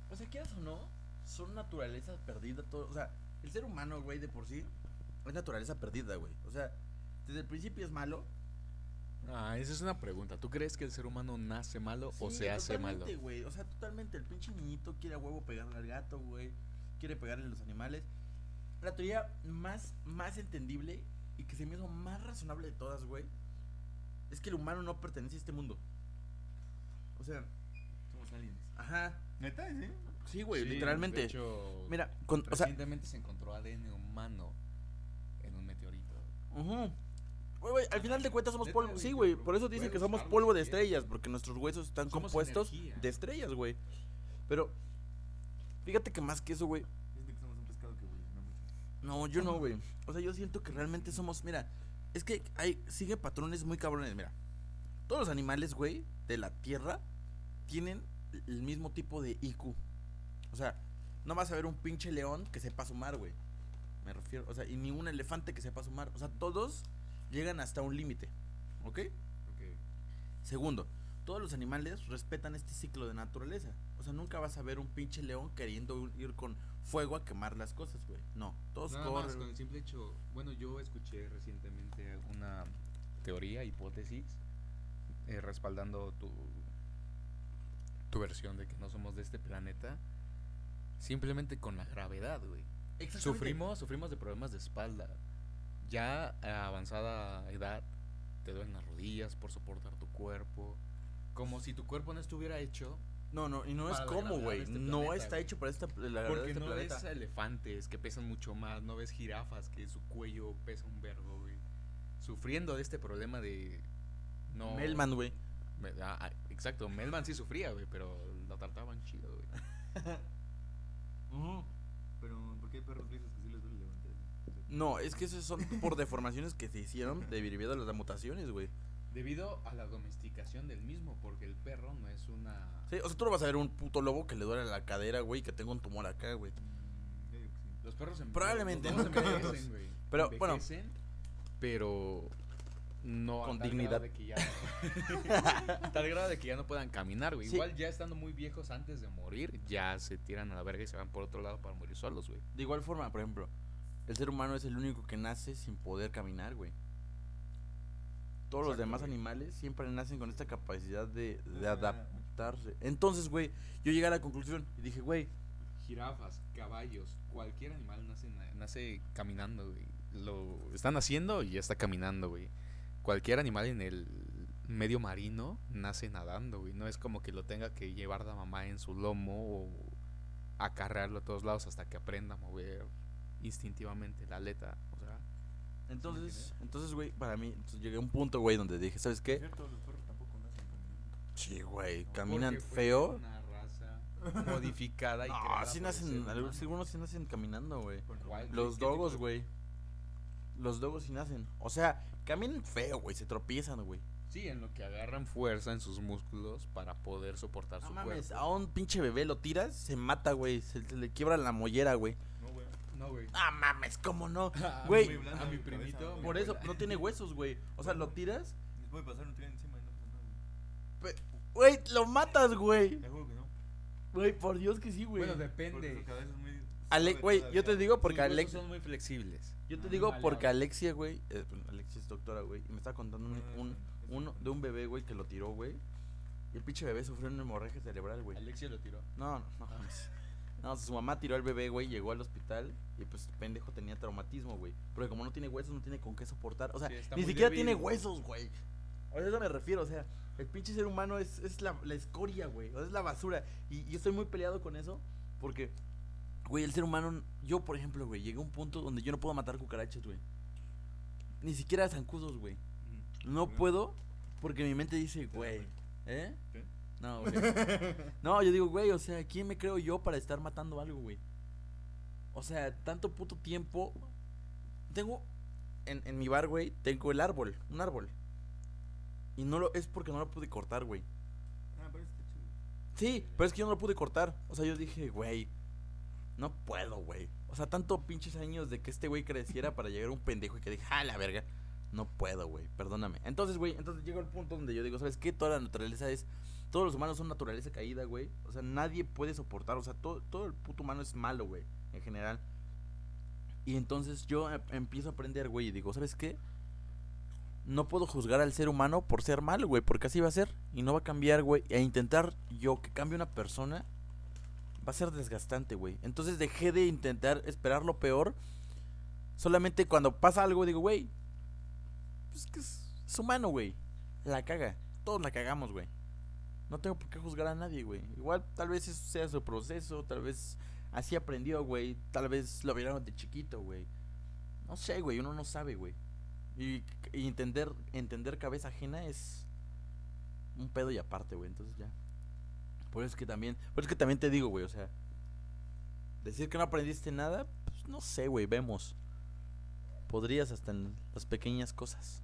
o sea, quieras o no, son naturaleza perdida, todo. O sea, el ser humano, güey, de por sí, es naturaleza perdida, güey. O sea, desde el principio es malo, Ah, esa es una pregunta. ¿Tú crees que el ser humano nace malo o se hace malo? totalmente, güey. O sea, totalmente. El pinche niñito quiere a huevo pegarle al gato, güey. Quiere pegarle a los animales. La teoría más, más entendible y que se me hizo más razonable de todas, güey, es que el humano no pertenece a este mundo. O sea, Somos aliens. ajá. ¿Neta? ¿Sí? Sí, güey, Sí, literalmente. de hecho, Mira, con, o sea, recientemente se encontró ADN humano en un meteorito. ujú. Güey, güey, al final de cuentas somos polvo. Sí, güey, por eso dicen que somos polvo de estrellas, porque nuestros huesos están Somos compuestos energía. de estrellas, güey. Pero, fíjate que más que eso, güey, Siento que somos un pescado que evolucionó mucho. No, yo no, güey. O sea, yo siento que realmente somos. Mira, es que hay. Sigue patrones muy cabrones. Mira, todos los animales, güey, de la tierra tienen el mismo tipo de IQ. O sea, no vas a ver un pinche león que sepa sumar, güey. Me refiero. O sea, y ni un elefante que sepa sumar. O sea, todos llegan hasta un límite. ¿Ok? Segundo, todos los animales respetan este ciclo de naturaleza. O sea, nunca vas a ver un pinche león queriendo ir con fuego a quemar las cosas, güey. No, todos Nada más, con el simple hecho, bueno, yo escuché recientemente una teoría, hipótesis, eh, respaldando tu, tu versión de que no somos de este planeta, simplemente con la gravedad, güey. Sufrimos, sufrimos de problemas de espalda. Ya a avanzada edad, te duelen las rodillas por soportar tu cuerpo. Como si tu cuerpo no estuviera hecho No, no, y no es la como, güey. este no planeta, está hecho para esta, la de Porque este no planeta. ves elefantes que pesan mucho más, no ves jirafas que su cuello pesa un vergo, güey. Sufriendo de este problema de no Melman, güey. Me- ah, ah, exacto, Melman sí sufría, güey, pero lo trataban chido, güey. Pero, ¿por qué hay perros grises que sí les duele levantar? No, es que esos son por deformaciones que se hicieron debido a las mutaciones, güey. Debido a la domesticación del mismo, porque el perro no es una... Sí, o sea, tú no vas a ver un puto lobo que le duele la cadera, güey, que tenga un tumor acá, güey. Mm. Los perros en- Probablemente, los ¿no? envejecen, güey. Pero, bueno. Pero no Con dignidad. grado de que ya no- tal grado de que ya no puedan caminar, güey. Sí. Igual ya estando muy viejos antes de morir, ya se tiran a la verga y se van por otro lado para morir solos, güey. De igual forma, por ejemplo, el ser humano es el único que nace sin poder caminar, güey. Todos los demás güey. animales siempre nacen con esta capacidad de, de Ah. adaptarse. Entonces, güey, yo llegué a la conclusión y dije, güey, Jirafas, caballos, cualquier animal nace, nace caminando, güey. Lo están haciendo y ya está caminando, güey. Cualquier animal en el medio marino nace nadando, güey. No es como que lo tenga que llevar la mamá en su lomo o acarrearlo a todos lados hasta que aprenda a mover instintivamente la aleta. O sea, entonces, entonces, güey, para mí, entonces llegué a un punto, güey, donde dije, ¿sabes Es qué? cierto, los perros tampoco nacen caminando. Sí, güey, caminan feo. Una raza modificada y No, sí nacen, algunos algunos sí nacen caminando, güey. Los ¿Qué tipo dogos, güey. Los dogos sí nacen. O sea, caminan feo, güey, se tropiezan, güey. Sí, en lo que agarran fuerza en sus músculos para poder soportar No su mames, cuerpo. a un pinche bebé lo tiras, se mata, güey. Se, se le quiebra la mollera, güey. No, güey. Ah, mames, ¿cómo no? A Güey, a mi cabeza, primito. Por eso no tiene huesos, güey. O sea, lo tiras, Les puede pasar un tren encima y no pasa nada, güey. lo matas, güey. Te juro que no. Güey, por Dios que sí, güey. Bueno, depende. su cabeza es muy Ale- suave güey, yo te digo porque huesos Alex, son muy flexibles. yo te muy digo porque. Alexia, güey, eh, Alexia es doctora, güey, y me estaba contando un, un, uno de un bebé, güey, que lo tiró, güey. Y el pinche bebé sufrió una hemorragia cerebral, güey. Alexia lo tiró. No, no, no. mames. No, su mamá tiró al bebé, güey, llegó al hospital y pues el pendejo tenía traumatismo, güey. Porque como no tiene huesos, no tiene con qué soportar. O sea, Sí, ni siquiera débil. tiene huesos, güey. O sea, eso me refiero, o sea, el pinche ser humano es, es la, la escoria, güey. O sea, es la basura. Y yo estoy muy peleado con eso porque, güey, el ser humano, yo por ejemplo, güey, llegué a un punto donde yo no puedo matar cucarachas, güey. Ni siquiera zancudos, güey. No puedo porque mi mente dice, güey, ¿eh? ¿Qué? No, güey. No, yo digo, güey, o sea, ¿quién me creo yo para estar matando algo, güey? O sea, tanto puto tiempo. Tengo. En, en mi bar, güey, tengo el árbol, un árbol. Y no lo. Es porque no lo pude cortar, güey. Ah, pero está chido. Sí, pero es que yo no lo pude cortar. O sea, yo dije, güey. No puedo, güey. O sea, tanto pinches años de que este güey creciera para llegar a un pendejo y que dije, ah, la verga. No puedo, güey. Perdóname. Entonces, güey, entonces llego al punto donde yo digo, ¿sabes qué? Toda la naturaleza es. Todos los humanos son naturaleza caída, güey. O sea, nadie puede soportar. O sea, todo, todo el puto humano es malo, güey. En general. Y entonces yo em- empiezo a aprender, güey, y digo, ¿sabes qué? No puedo juzgar al ser humano por ser malo, güey, porque así va a ser. Y no va a cambiar, güey. E intentar yo que cambie una persona va a ser desgastante, güey. Entonces dejé de intentar esperar lo peor. Solamente cuando pasa algo digo, güey, pues que es, es humano, güey. La caga. Todos la cagamos, güey. No tengo por qué juzgar a nadie, güey. Igual tal vez eso sea su proceso, tal vez así aprendió, güey. Tal vez lo vieron de chiquito, güey. No sé, güey, uno no sabe, güey. Y, entender, entender cabeza ajena es un pedo y aparte, güey. Entonces ya. Por eso es que también, por eso es que también te digo, güey, o sea, decir que no aprendiste nada, pues no sé, güey, vemos. Podrías hasta en las pequeñas cosas.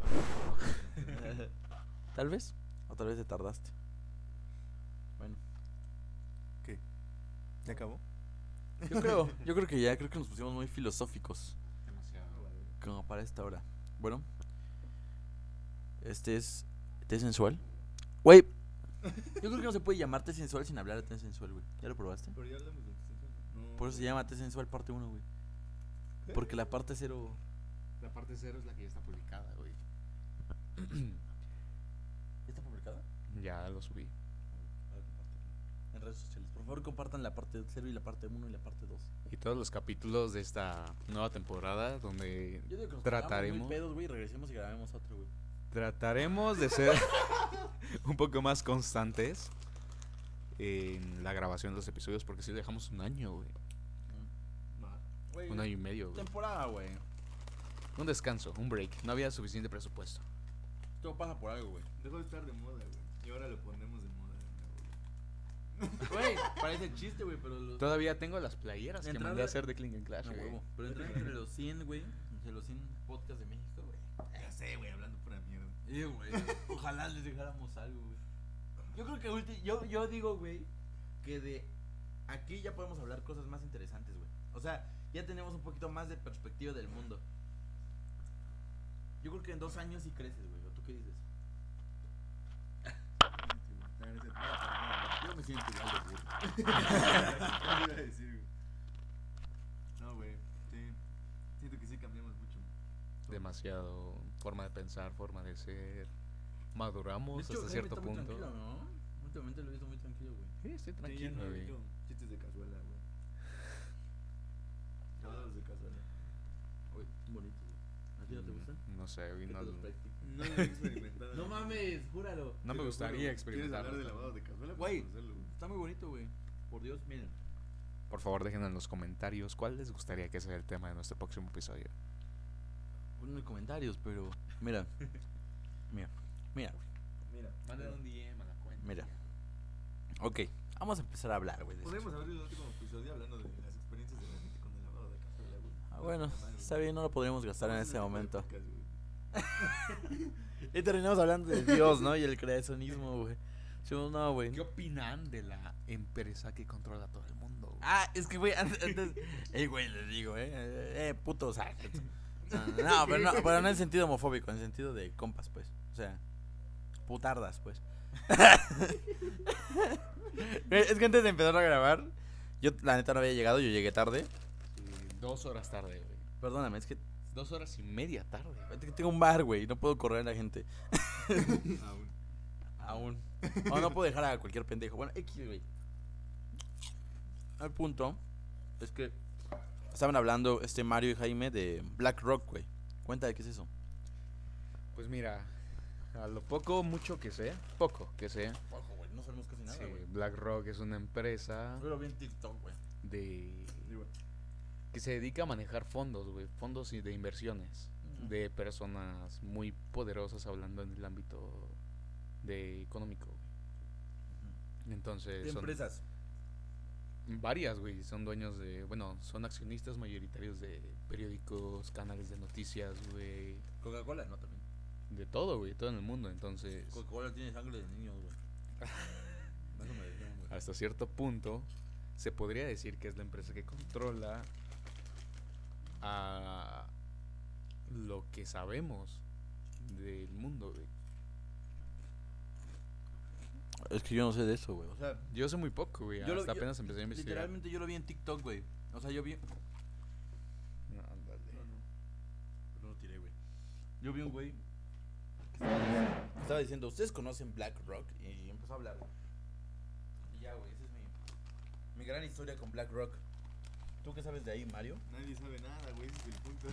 tal vez, o tal vez te tardaste. Bueno, ¿Ya acabó? yo creo, yo creo que ya, creo que nos pusimos muy filosóficos. Demasiado. Como para esta hora. Bueno. Este es. ¿Té sensual? Güey. Yo creo que no se puede llamar té sensual sin hablar de té sensual, güey. ¿Ya lo probaste? Pero ya hablamos de ¿no? Por eso se llama té sensual parte 1, güey. Porque la parte 0. La parte cero es la que ya está publicada, güey. Ya lo subí. En redes sociales. Por favor, compartan la parte 0 y la parte 1 y la parte 2. Y todos los capítulos de esta nueva temporada donde Yo digo que nos Trataremos. pedos, güey, y regresemos y grabemos otro, güey. trataremos de ser un poco más constantes en la grabación de los episodios porque si dejamos un año, güey. Güey, Un año y medio, güey. temporada, güey. Un descanso, un break. No había suficiente presupuesto. Todo pasa por algo, güey. Dejó de estar de moda, güey. Ahora lo ponemos de moda. Güey, parece chiste, güey, pero los... Todavía tengo las playeras que mandé a hacer de Clink and Clash, No, güey. huevo. Pero entre, entre los 100, güey, entre los 100 podcasts de México, güey. Ya sé, güey, hablando pura mierda. Sí, güey. Ojalá les dejáramos algo, güey. Yo creo que ulti- yo, yo digo, güey, que de aquí ya podemos hablar cosas más interesantes, güey. O sea, ya tenemos un poquito más de perspectiva del mundo. Yo creo que en dos años sí creces, güey. ¿O tú qué dices? Yo me siento igual de burro. ¿Qué iba a decir, güey? No, güey. Sí. Siento que sí cambiamos mucho. Demasiado forma de pensar, forma de ser. Maduramos De hecho, hasta cierto está muy punto. tranquilo, ¿no? Últimamente lo he visto muy tranquilo, güey. Sí, estoy Sí, tranquilo, no güey. chistes de cazuela, güey. Lavados de cazuela. Uy, bonito, güey. ¿A ti no te Mm, gustan? No sé, güey. ¿Qué No, los practicas? No lo he experimentado. No mames, júralo. no me gustaría juro. experimentarlo. ¿Quieres hablar de lavado de cazuela? Güey. Está muy bonito, güey. Por Dios, miren. Por favor, déjenlo en los comentarios cuál les gustaría que sea el tema de nuestro próximo episodio. Ponen en comentarios, pero. Mira. Mira. Mira, güey. Mira. Manden un DM a la cuenta. Mira. Ok, vamos a empezar a hablar, güey. de esto. Podemos abrir el último episodio hablando de las experiencias de la gente con el lavado de cazuela, güey. Ah, bueno, está bien, no lo podríamos gastar en ese momento. podcast. Y terminamos hablando de Dios, ¿no? Y el creacionismo, güey. Decimos, no, güey. ¿Qué opinan de la empresa que controla todo el mundo? güey? Ah, es que, güey, antes. antes eh, güey, les digo, eh. Eh, eh, puto, o sea. No, no, pero no, pero no en sentido homofóbico, en sentido de compas, pues. O sea, putardas, pues. Es que antes de empezar a grabar, yo la neta no había llegado, yo llegué tarde. Sí, dos horas tarde, güey. Perdóname, es que Dos horas y media tarde. tengo un bar, güey, no puedo correr a la gente. Aún. Aún. O no puedo dejar a cualquier pendejo. Bueno, X, güey. Al punto es que estaban hablando este Mario y Jaime de Black Rock, güey. Cuenta qué es eso. Pues mira, a lo poco, mucho que sé, poco que sé. Ojo, güey, no sabemos casi nada, sí, güey. BlackRock es una empresa Yo lo vi en TikTok, güey. de que se dedica a manejar fondos, güey, fondos y de inversiones de personas muy poderosas hablando en el ámbito de económico. güey. Entonces, ¿Qué son empresas? varias, güey, son dueños de, bueno, son accionistas mayoritarios de periódicos, canales de noticias, güey, Coca-Cola, no, también. de todo, güey, todo en el mundo. Entonces, Coca-Cola tiene sangre de niños, güey. hasta cierto punto se podría decir que es la empresa que controla a lo que sabemos del mundo, güey. Es que yo no sé de eso, güey. O sea, Yo sé muy poco, güey. Yo lo- Hasta yo- apenas empecé a investigar. literalmente yo lo vi en TikTok, güey. O sea, yo vi. No, ándale. No lo tiré, güey. Yo vi un güey. que Estaba, estaba diciendo, ¿ustedes conocen Black Rock? Y empezó a hablar. Y ya, güey, esa es mi, mi gran historia con Black Rock. ¿Tú qué sabes de ahí, Mario? Nadie sabe nada, güey, ese es el punto.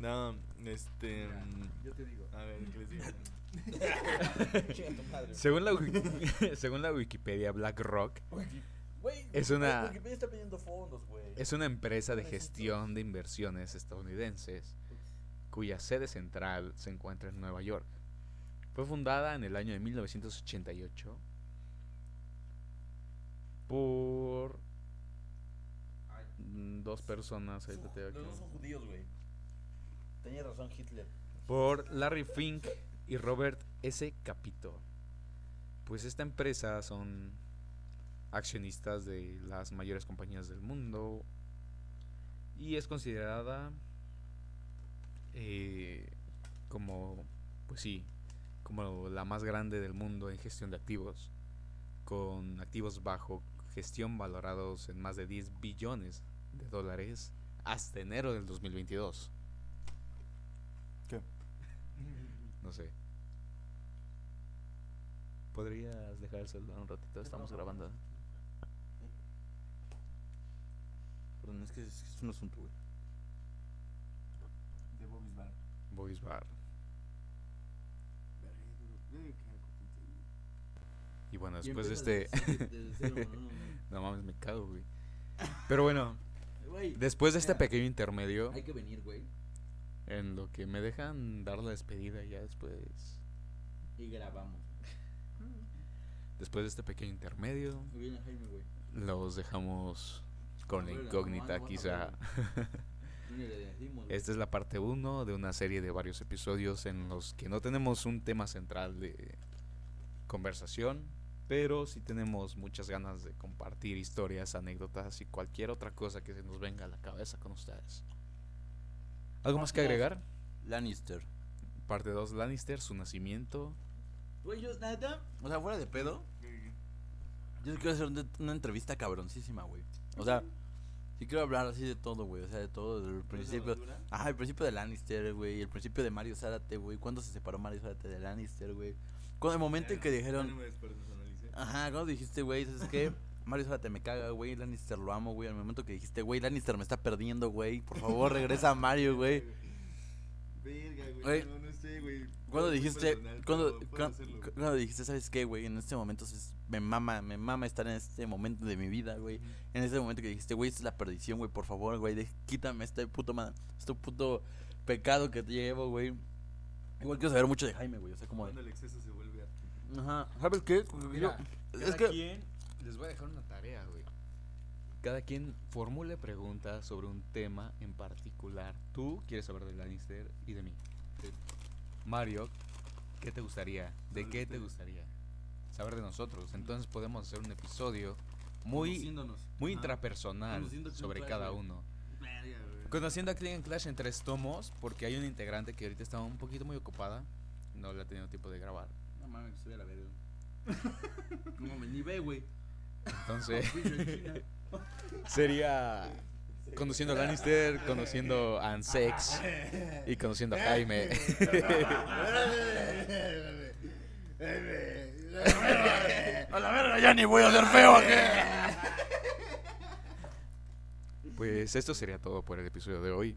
no, este. mm, Yo te digo. A ver, ¿qué les digo? Según la, según la Wikipedia, BlackRock Es una- Wikipedia está pidiendo fondos, güey. es una empresa de gestión de inversiones estadounidenses cuya sede central se encuentra en Nueva York. Fue fundada en el año de 1988 por dos personas. ahí te los dos son judíos, güey. Tenía razón Hitler. por Larry Fink y Robert S. Capito. Pues esta empresa son accionistas de las mayores compañías del mundo y es considerada eh, como, pues sí, como la más grande del mundo en gestión de activos, con activos bajo gestión valorados en más de 10 billones de dólares hasta enero del 2022. ¿Qué? No sé. ¿Podrías dejar el celular un ratito? Estamos grabando. Perdón, es que es, es un asunto, güey. De Bobby's Bar. Boys Bar. Y bueno, Y después de este... no, no, no mames, me cago, güey. Pero bueno, no. Güey, después de este pequeño intermedio, hay que venir, güey. en lo que me dejan dar la despedida ya después... Y grabamos. Después de este pequeño intermedio, Jaime, güey. los dejamos con la incógnita quizá. Esta es la parte 1 de una serie de varios episodios en los que no tenemos un tema central de conversación, pero sí tenemos muchas ganas de compartir historias, anécdotas y cualquier otra cosa que se nos venga a la cabeza con ustedes. ¿Algo más que agregar? Lannister. Parte 2, Lannister, su nacimiento. Güey, yo, neta, o sea, fuera de pedo, yo quiero hacer una, una entrevista cabroncísima, güey. O sea, sí quiero hablar así de todo, güey. O sea, de todo, del principio. Ajá, el principio de Lannister, güey. El principio de Mario Zárate, güey. ¿Cuándo se separó Mario Zárate de Lannister, güey? Cuando el momento en que dijeron. Ajá, cuando dijiste, güey, ¿sabes qué? Mario Zárate me caga, güey. Lannister lo amo, güey. Al momento que dijiste, güey, Lannister me está perdiendo, güey. Por favor, regresa a Mario, güey. Verga, Güey. No, no sé, güey. Cuando dijiste, cuando, cuando, dijiste, ¿sabes qué, güey? En este momento es- me mama, me mama estar en este momento de mi vida, güey. En ese momento que dijiste, güey, esta es la perdición, güey, por favor, güey, quítame este puto, ma- este puto pecado que te llevo, güey. Igual quiero saber mucho de Jaime, güey, o sea, como Cuando el exceso se vuelve. Ajá, ¿sabes qué? Yo- Mira, es cada que... quien les voy a dejar una tarea, güey. Cada quien formule preguntas sobre un tema en particular. Tú quieres saber de Lannister y de mí. Mario, ¿qué te gustaría? ¿De qué te gustaría? Saber de nosotros. Entonces podemos hacer un episodio muy, muy Ajá. intrapersonal sobre Clash, cada uno. Verga. Conociendo a Clean Clash en tres tomos, porque hay una integrante que ahorita está un poquito muy ocupada. No le ha tenido tiempo de grabar. No mames, estoy a la verga. No mames, ni ve, güey. Entonces, sería conociendo a Lannister, conociendo a Ansex y conociendo a Jaime. A la verga, ya ni voy a ser feo, ¿qué? Pues esto sería todo por el episodio de hoy.